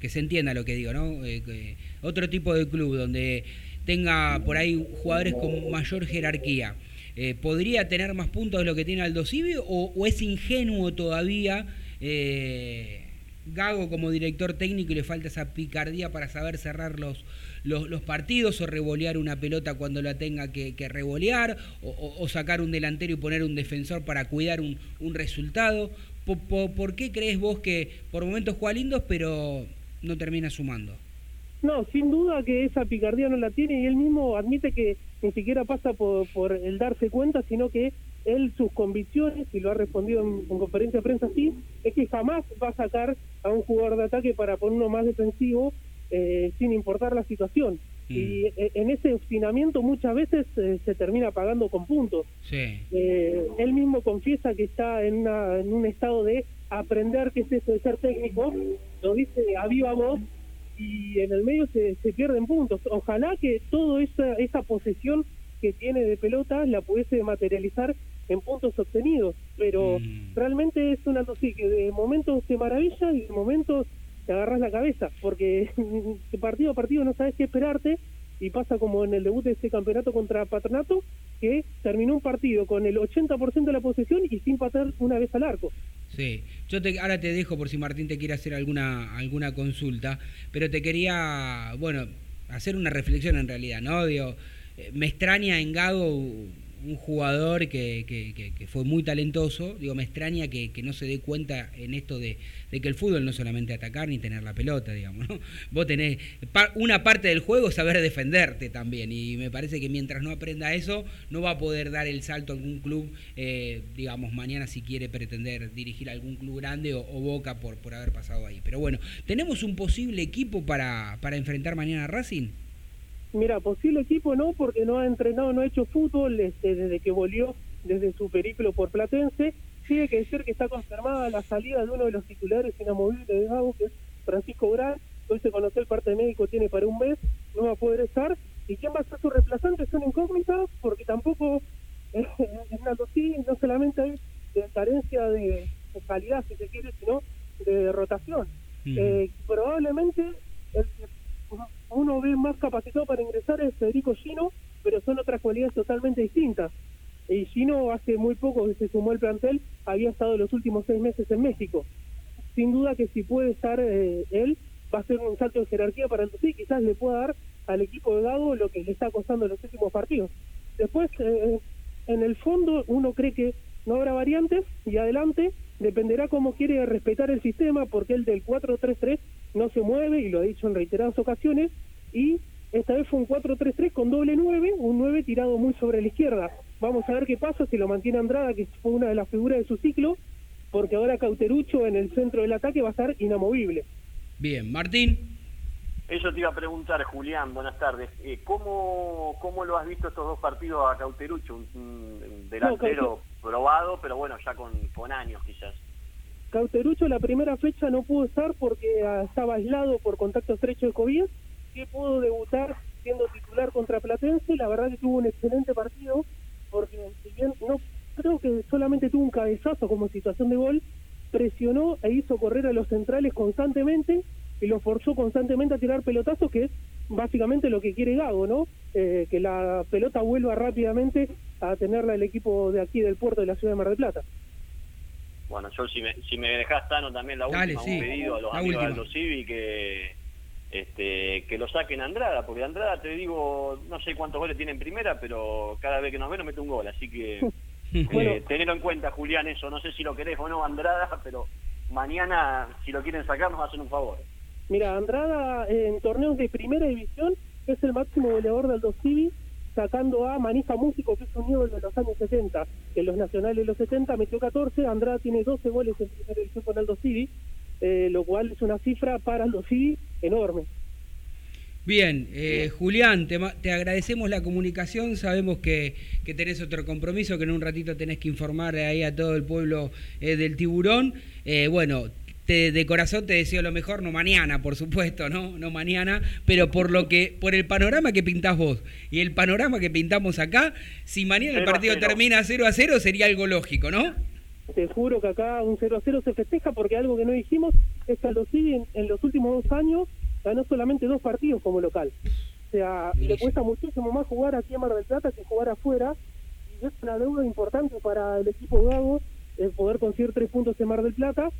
[SPEAKER 2] que, se entienda lo que digo, ¿no? Eh, otro tipo de club donde tenga por ahí jugadores con mayor jerarquía. Eh, ¿Podría tener más puntos de lo que tiene Aldo Civi o, es ingenuo todavía eh, Gago como director técnico y le falta esa picardía para saber cerrar los, los, partidos o revolear una pelota cuando la tenga que, que revolear o, sacar un delantero y poner un defensor para cuidar un, resultado. ¿Por, qué crees vos que por momentos juega lindos pero no termina sumando?
[SPEAKER 7] No, sin duda que esa picardía no la tiene y él mismo admite que ni siquiera pasa por, por el darse cuenta, sino que él sus convicciones, y lo ha respondido en, conferencia de prensa así, es que jamás va a sacar a un jugador de ataque para ponerlo más defensivo eh, sin importar la situación. Y eh, en ese obstinamiento muchas veces eh, se termina pagando con puntos.
[SPEAKER 2] Sí.
[SPEAKER 7] Eh, él mismo confiesa que está en, una- en un estado de aprender qué es eso de ser técnico, lo dice a viva voz y en el medio se, se pierden puntos. Ojalá que toda esa, esa posesión que tiene de pelota la pudiese materializar en puntos obtenidos, pero
[SPEAKER 2] Mm.
[SPEAKER 7] realmente es una cosa que de momentos te maravilla y de momentos te agarras la cabeza, porque partido a partido no sabes qué esperarte y pasa como en el debut de ese campeonato contra Patronato, que terminó un partido con el 80% de la posesión y sin patar una vez al arco.
[SPEAKER 2] Sí, yo te, ahora te dejo por si Martín te quiere hacer alguna, alguna consulta, pero te quería, bueno, hacer una reflexión en realidad, ¿no? Digo, eh, me extraña en Gago un jugador que, que- fue muy talentoso, digo, me extraña que, no se dé cuenta en esto de, de que el fútbol no es solamente atacar ni tener la pelota, digamos, ¿no? Vos tenés una parte del juego saber defenderte también y me parece que mientras no aprenda eso no va a poder dar el salto a algún club, eh, digamos, mañana si quiere pretender dirigir algún club grande o, o Boca por, por haber pasado ahí. Pero bueno, ¿tenemos un posible equipo para, para enfrentar mañana a Racing?
[SPEAKER 7] Mira, posible equipo no, porque no ha entrenado, no ha hecho fútbol este, desde que volvió desde su periplo por Platense. Sí hay que decir que está confirmada la salida de uno de los titulares inamovibles de Gago, que es Francisco Gran. Hoy se conoció el parte médico, tiene para un mes, no va a poder estar. ¿Y quién va a ser su reemplazante? Es una incógnita, porque tampoco en Aldo sí, no solamente hay de carencia de, de calidad, si se quiere, sino de rotación. Eh, probablemente el que uno ve más capacitado para ingresar es Federico Gino, pero son otras cualidades totalmente distintas. Y Gino hace muy poco que se sumó al plantel, había estado los últimos seis meses en México. Sin duda que si puede estar eh, él, va a ser un salto de jerarquía para el sí, quizás le pueda dar al equipo de Gago lo que le está costando los últimos partidos. Después, eh, en el fondo, uno cree que no habrá variantes y adelante dependerá cómo quiere respetar el sistema, porque el del 4-3-3 no se mueve, y lo ha dicho en reiteradas ocasiones, y esta vez fue un 4-3-3 con doble 9, un 9 tirado muy sobre la izquierda. Vamos a ver qué pasa si lo mantiene Andrada, que fue una de las figuras de su ciclo, porque ahora Cauterucho en el centro del ataque va a estar inamovible.
[SPEAKER 2] Bien, Martín.
[SPEAKER 4] Eso te iba a preguntar, Julián, buenas tardes. Eh, ¿cómo, ¿Cómo lo has visto estos dos partidos a Cauterucho? Un, un delantero probado, pero bueno, ya con, con años quizás.
[SPEAKER 7] Cauterucho la primera fecha no pudo estar porque ah, estaba aislado por contacto estrecho de COVID, que pudo debutar siendo titular contra Platense, la verdad que tuvo un excelente partido, porque si bien no creo que solamente tuvo un cabezazo como situación de gol, presionó e hizo correr a los centrales constantemente y los forzó constantemente a tirar pelotazos, que es básicamente lo que quiere Gago, ¿no? Eh, que la pelota vuelva rápidamente a tenerla el equipo de aquí del puerto de la ciudad de Mar del Plata.
[SPEAKER 4] Bueno, yo si me, si me dejás, Tano, también la
[SPEAKER 2] Dale,
[SPEAKER 4] última,
[SPEAKER 2] sí,
[SPEAKER 4] un pedido a los
[SPEAKER 2] la
[SPEAKER 4] amigos de
[SPEAKER 2] última.
[SPEAKER 4] Aldo Civi que, este, que lo saquen a Andrada, porque Andrada, te digo, no sé cuántos goles tiene en primera, pero cada vez que nos ve nos mete un gol, así que
[SPEAKER 7] Bueno.
[SPEAKER 4] eh, tenerlo en cuenta, Julián, eso, no sé si lo querés o no, Andrada, pero mañana, si lo quieren sacar, nos hacen un favor.
[SPEAKER 7] Mira, Andrada en torneos de primera división es el máximo goleador del Aldo Civi, sacando a Manija Músico, que es un ídolo de los años 70, que en los nacionales de los 70 metió 14, Andrada tiene 12 goles en primera división con Aldo Civi, eh, lo cual es una cifra para Aldo Civi enorme.
[SPEAKER 2] Bien, eh, Julián, te, ma- te agradecemos la comunicación, sabemos que, que tenés otro compromiso, que en un ratito tenés que informar ahí a todo el pueblo eh, del tiburón. Eh, bueno, te- de corazón te deseo lo mejor, no mañana, por supuesto, ¿no? No mañana, pero por lo que, por el panorama que pintás vos y el panorama que pintamos acá, si mañana el partido
[SPEAKER 4] cero.
[SPEAKER 2] termina 0 a 0 sería algo lógico, ¿no?
[SPEAKER 7] Te juro que acá un 0 a 0 se festeja porque algo que no dijimos es que Aldo Civi en, en los últimos dos años ganó solamente dos partidos como local. O sea, le cuesta muchísimo más jugar aquí en Mar del Plata que jugar afuera. Y es una deuda importante para el equipo Gago el poder conseguir tres puntos en Mar del Plata.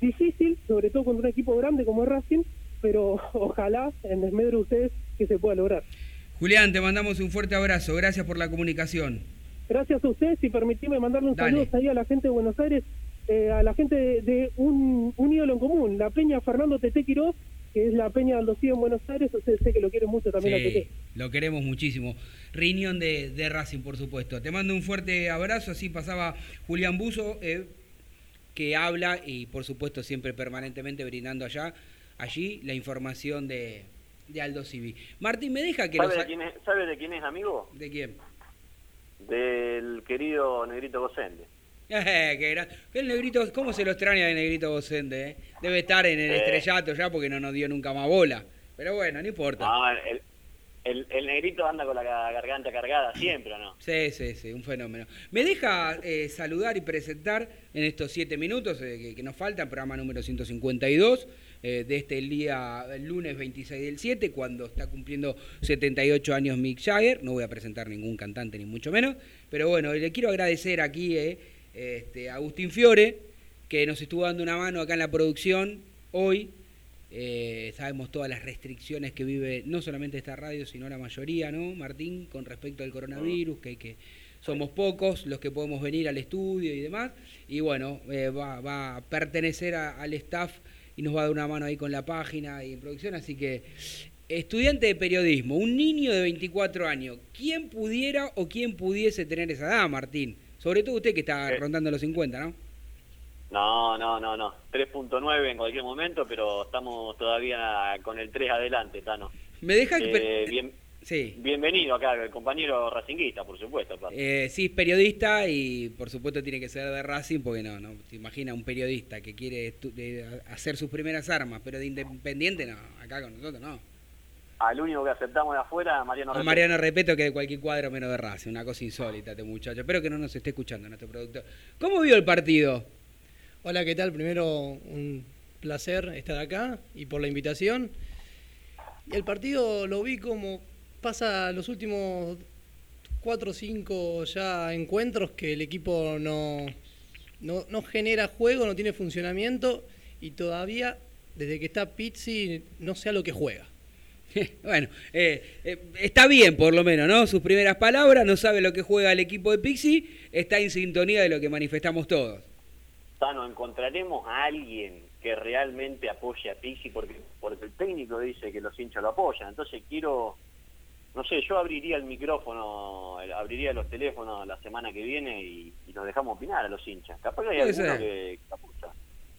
[SPEAKER 7] Difícil, sobre todo contra un equipo grande como es Racing, pero ojalá en desmedro de ustedes que se pueda lograr.
[SPEAKER 2] Julián, te mandamos un fuerte abrazo, gracias por la comunicación.
[SPEAKER 7] Gracias a ustedes y permitime mandarle un
[SPEAKER 2] Dale.
[SPEAKER 7] saludo ahí a la gente de Buenos Aires, eh, a la gente de, de un, un ídolo en común, la Peña Fernando Tete Quiroz, que es la Peña Aldo Civi en Buenos Aires, ustedes sé que lo quieren mucho también a Tete.
[SPEAKER 2] lo queremos muchísimo. Riñón de, de Racing, por supuesto. Te mando un fuerte abrazo. Así pasaba Julián Buzo, eh, que habla y, por supuesto, siempre permanentemente brindando allá, allí la información de, de Aldo Civi. Martín, ¿me deja que
[SPEAKER 4] ¿Sabe,
[SPEAKER 2] los...
[SPEAKER 4] de quién es, ¿Sabe de quién es amigo?
[SPEAKER 2] ¿De quién?
[SPEAKER 4] Del querido Negrito Gocende.
[SPEAKER 2] Eh, qué gran- El negrito, ¿cómo se lo extraña el negrito docente? eh? Debe estar en el
[SPEAKER 4] Eh.
[SPEAKER 2] estrellato ya porque no nos dio nunca más bola. Pero bueno, no importa.
[SPEAKER 4] El, el, el negrito anda con la ga- garganta cargada siempre, ¿o no?
[SPEAKER 2] Sí, sí, sí, un fenómeno. ¿Me deja eh, saludar y presentar en estos siete minutos que, que nos faltan, programa número 152, eh, de este día lunes 26 del 7, cuando está cumpliendo 78 años Mick Jagger? No voy a presentar ningún cantante, ni mucho menos, pero bueno, le quiero agradecer aquí eh, este, a Agustín Fiore, que nos estuvo dando una mano acá en la producción hoy. Eh, sabemos todas las restricciones que vive no solamente esta radio, sino la mayoría, ¿no, Martín? Con respecto al coronavirus, que, somos pocos los que podemos venir al estudio y demás. Y bueno, eh, va, va a pertenecer al staff y nos va a dar una mano ahí con la página y en producción. Así que, estudiante de periodismo, un niño de 24 años, ¿quién pudiera o quién pudiese tener esa edad, Martín? Sobre todo usted que está
[SPEAKER 4] Eh.
[SPEAKER 2] rondando los 50, ¿no?
[SPEAKER 4] No, no, no, no. 3.9 en cualquier momento, pero estamos todavía con el 3 adelante, Tano.
[SPEAKER 2] Me deja que...
[SPEAKER 4] Eh, bien,
[SPEAKER 2] Sí.
[SPEAKER 4] bienvenido acá, el compañero racinguista, por supuesto.
[SPEAKER 2] Eh, sí, es periodista y por supuesto tiene que ser de Racing porque no, no, te imagina un periodista que quiere hacer sus primeras armas, pero de independiente no, acá con nosotros no.
[SPEAKER 4] Al único que aceptamos de afuera, Mariano
[SPEAKER 2] A
[SPEAKER 4] Repeto.
[SPEAKER 2] Mariano Repeto que de cualquier cuadro menos de Racing, una cosa insólita este muchacho. Espero que no nos esté escuchando nuestro productor. ¿Cómo vio el partido?
[SPEAKER 8] Hola, ¿qué tal? Primero, un placer estar acá y por la invitación. Y el partido lo vi como pasa los últimos cuatro o cinco ya encuentros que el equipo no, no, no genera juego, no tiene funcionamiento y todavía, desde que está Pizzi, no sé a lo que juega.
[SPEAKER 2] Bueno, eh, eh, está bien por lo menos, ¿no? Sus primeras palabras, no sabe lo que juega el equipo de Pixi, está en sintonía de lo que manifestamos todos.
[SPEAKER 4] Tano, encontraremos a alguien que realmente apoye a Pixi porque, porque el técnico dice que los hinchas lo apoyan. Entonces quiero, no sé, yo abriría el micrófono, abriría los teléfonos la semana que viene y, y nos dejamos opinar a los hinchas. Capaz que hay alguno
[SPEAKER 2] ser.
[SPEAKER 4] que, apoya.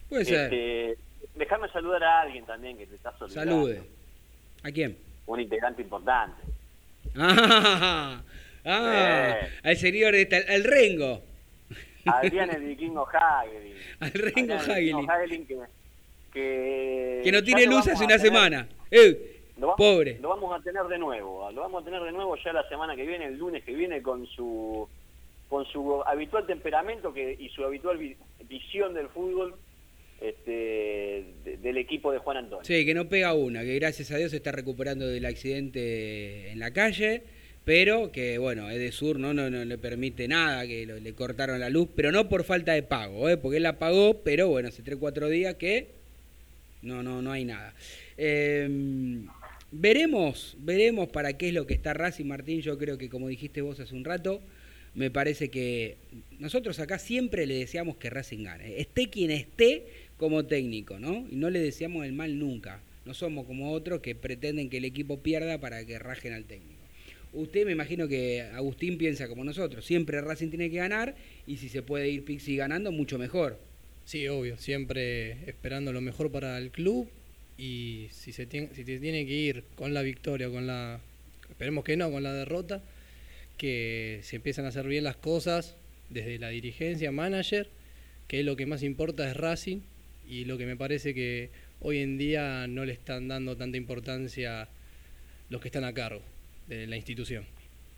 [SPEAKER 2] Puede ser.
[SPEAKER 4] Este, Déjame saludar a alguien también que te está saludando.
[SPEAKER 2] Salude. ¿A quién?
[SPEAKER 4] Un integrante importante.
[SPEAKER 2] Ah, ah,
[SPEAKER 4] Eh.
[SPEAKER 2] al señor, este, al Rengo.
[SPEAKER 4] Adrián el vikingo Hagelin.
[SPEAKER 2] Al Rengo Hagelin.
[SPEAKER 4] Hagelin que, que,
[SPEAKER 2] Que no tiene luz hace una
[SPEAKER 4] tener-
[SPEAKER 2] semana. Eh,
[SPEAKER 4] Lo vamos,
[SPEAKER 2] pobre.
[SPEAKER 4] Lo vamos a tener de nuevo. Lo vamos a tener de nuevo ya la semana que viene, el lunes que viene, con su con su habitual temperamento que y su habitual vi- visión del fútbol este, de- del equipo de Juan Antonio.
[SPEAKER 2] Sí, que no pega una, que gracias a Dios se está recuperando del accidente en la calle, pero que bueno, es de sur, no, no, no le permite nada, que lo- le cortaron la luz, pero no por falta de pago, ¿eh? porque él la pagó, pero bueno, hace 3 4 días que no, no, no hay nada. Eh, veremos, veremos para qué es lo que está Racing Martín, yo creo que como dijiste vos hace un rato, me parece que nosotros acá siempre le deseamos que Racing gane, esté quien esté como técnico, ¿no? Y no le deseamos el mal nunca. No somos como otros que pretenden que el equipo pierda para que rajen al técnico. Usted me imagino que Agustín piensa como nosotros, siempre Racing tiene que ganar y si se puede ir Pixi ganando, mucho mejor.
[SPEAKER 8] Sí, obvio, siempre esperando lo mejor para el club y si se tiene, si se tiene que ir con la victoria con la, esperemos que no, con la derrota, que se empiezan a hacer bien las cosas desde la dirigencia, manager, que es lo que más importa es Racing y lo que me parece que hoy en día no le están dando tanta importancia los que están a cargo de la institución.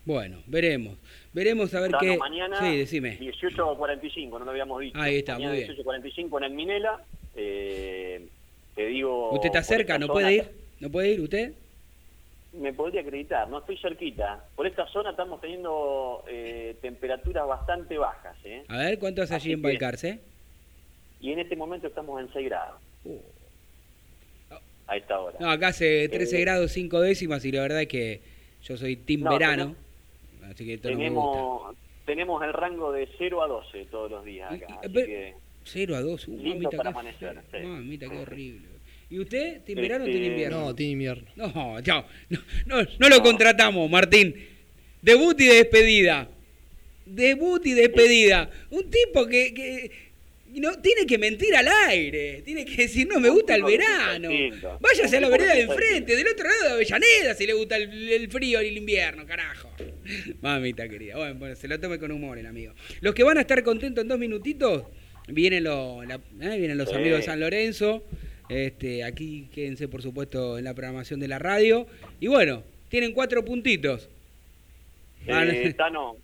[SPEAKER 2] Bueno, veremos. Veremos a ver qué.
[SPEAKER 4] mañana
[SPEAKER 2] Sí, decime.
[SPEAKER 4] 18.45, no lo habíamos dicho.
[SPEAKER 2] Ahí está,
[SPEAKER 4] mañana
[SPEAKER 2] muy bien.
[SPEAKER 4] 18.45 en el Minela. Eh, te digo...
[SPEAKER 2] ¿Usted está cerca? ¿No puede ir? ¿No puede ir usted?
[SPEAKER 4] Me podría acreditar, no estoy cerquita. Por esta zona estamos teniendo eh, temperaturas bastante bajas. ¿eh?
[SPEAKER 2] A ver, ¿cuánto hace allí en Balcarce?
[SPEAKER 4] Y en este momento estamos en 6 grados.
[SPEAKER 2] Uh.
[SPEAKER 4] A esta hora.
[SPEAKER 2] No, acá hace 13
[SPEAKER 4] Eh,
[SPEAKER 2] grados 5 décimas y la verdad es que yo soy team
[SPEAKER 4] No,
[SPEAKER 2] verano. Así que esto no me gusta.
[SPEAKER 4] tenemos, tenemos el rango de 0 a 12 todos los días acá.
[SPEAKER 2] Y-
[SPEAKER 4] así
[SPEAKER 2] pero-
[SPEAKER 4] que
[SPEAKER 2] 0 a 2, uh,
[SPEAKER 4] Lindo
[SPEAKER 2] mamita,
[SPEAKER 4] para
[SPEAKER 2] qué
[SPEAKER 4] amanecer,
[SPEAKER 2] feo.
[SPEAKER 4] sí.
[SPEAKER 2] Mamita, qué
[SPEAKER 4] Sí.
[SPEAKER 2] horrible. ¿Y usted, team verano o
[SPEAKER 4] Este,
[SPEAKER 2] invierno?
[SPEAKER 8] No, tiene invierno.
[SPEAKER 2] No, no, no, no, no lo contratamos, Martín. Debut y despedida. Debut y despedida. Un tipo que, que No, tiene que mentir al aire. Tiene que decir, no me gusta el verano. Váyase a la vereda de enfrente, del otro lado de Avellaneda, si le gusta el, frío y el invierno, carajo. Mamita querida. Bueno, se lo tome con humor el amigo. Los que van a estar contentos en dos minutitos, vienen, los, ¿eh? vienen los amigos de San Lorenzo. Este, aquí quédense, por supuesto, en la programación de la radio. Y bueno, tienen cuatro puntitos.
[SPEAKER 4] Eh, Tano,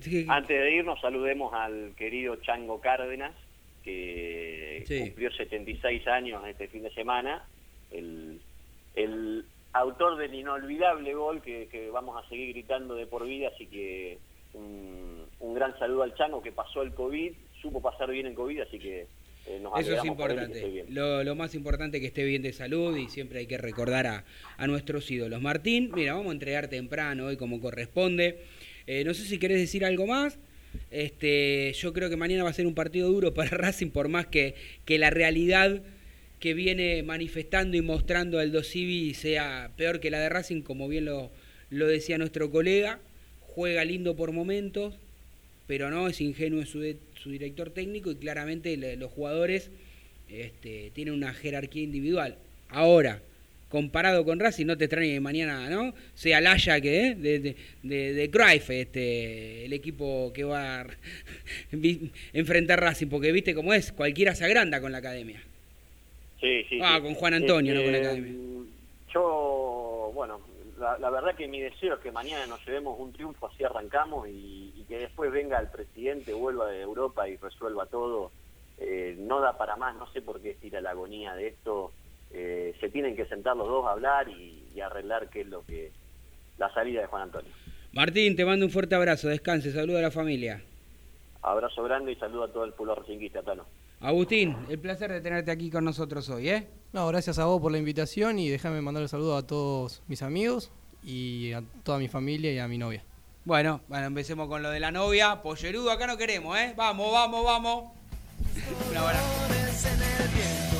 [SPEAKER 4] antes de irnos, saludemos al querido Chango Cárdenas, que cumplió 76 años este fin de semana. El, el autor del inolvidable gol que, vamos a seguir gritando de por vida, así que un, un gran saludo al Chango que pasó el COVID, supo pasar bien el COVID, así que eh,
[SPEAKER 2] Eso es importante. Lo, más importante es que esté bien de salud y siempre hay que recordar a, a nuestros ídolos. Martín, mira, vamos a entregar temprano hoy como corresponde. Eh, no sé si querés decir algo más. Este, yo creo que mañana va a ser un partido duro para Racing, por más que, que la realidad que viene manifestando y mostrando Aldo Civi sea peor que la de Racing, como bien lo, lo decía nuestro colega. Juega lindo por momentos, pero no es ingenuo su, su director técnico y claramente los jugadores este, tienen una jerarquía individual. Ahora, comparado con Racing, no te extrañe que mañana ¿no? sea el Ajax ¿eh? de, de, de, Cruyff, este, el equipo que va a enfrentar Racing, porque viste cómo es, cualquiera se agranda con la academia.
[SPEAKER 4] Sí, sí.
[SPEAKER 2] Ah, con Juan Antonio, no con la este, academia.
[SPEAKER 4] La, verdad que mi deseo es que mañana nos llevemos un triunfo, así arrancamos y, que después venga el presidente, vuelva de Europa y resuelva todo. Eh, no da para más, no sé por qué estira la agonía de esto. Eh, se tienen que sentar los dos a hablar y, arreglar qué es lo que la salida de Juan Antonio.
[SPEAKER 2] Martín, te mando un fuerte abrazo, descanse, saludo a la familia.
[SPEAKER 4] Abrazo grande y saludo a todo el pueblo recinquista, Tano.
[SPEAKER 2] Agustín, el placer de tenerte aquí con nosotros hoy, ¿eh?
[SPEAKER 8] No, gracias a vos por la invitación y déjame mandar el saludo a todos mis amigos y a toda mi familia y a mi novia.
[SPEAKER 2] Bueno, bueno, empecemos con lo de la novia. Pollerudo acá no queremos, ¿eh? Vamos, vamos, vamos. Un abrazo.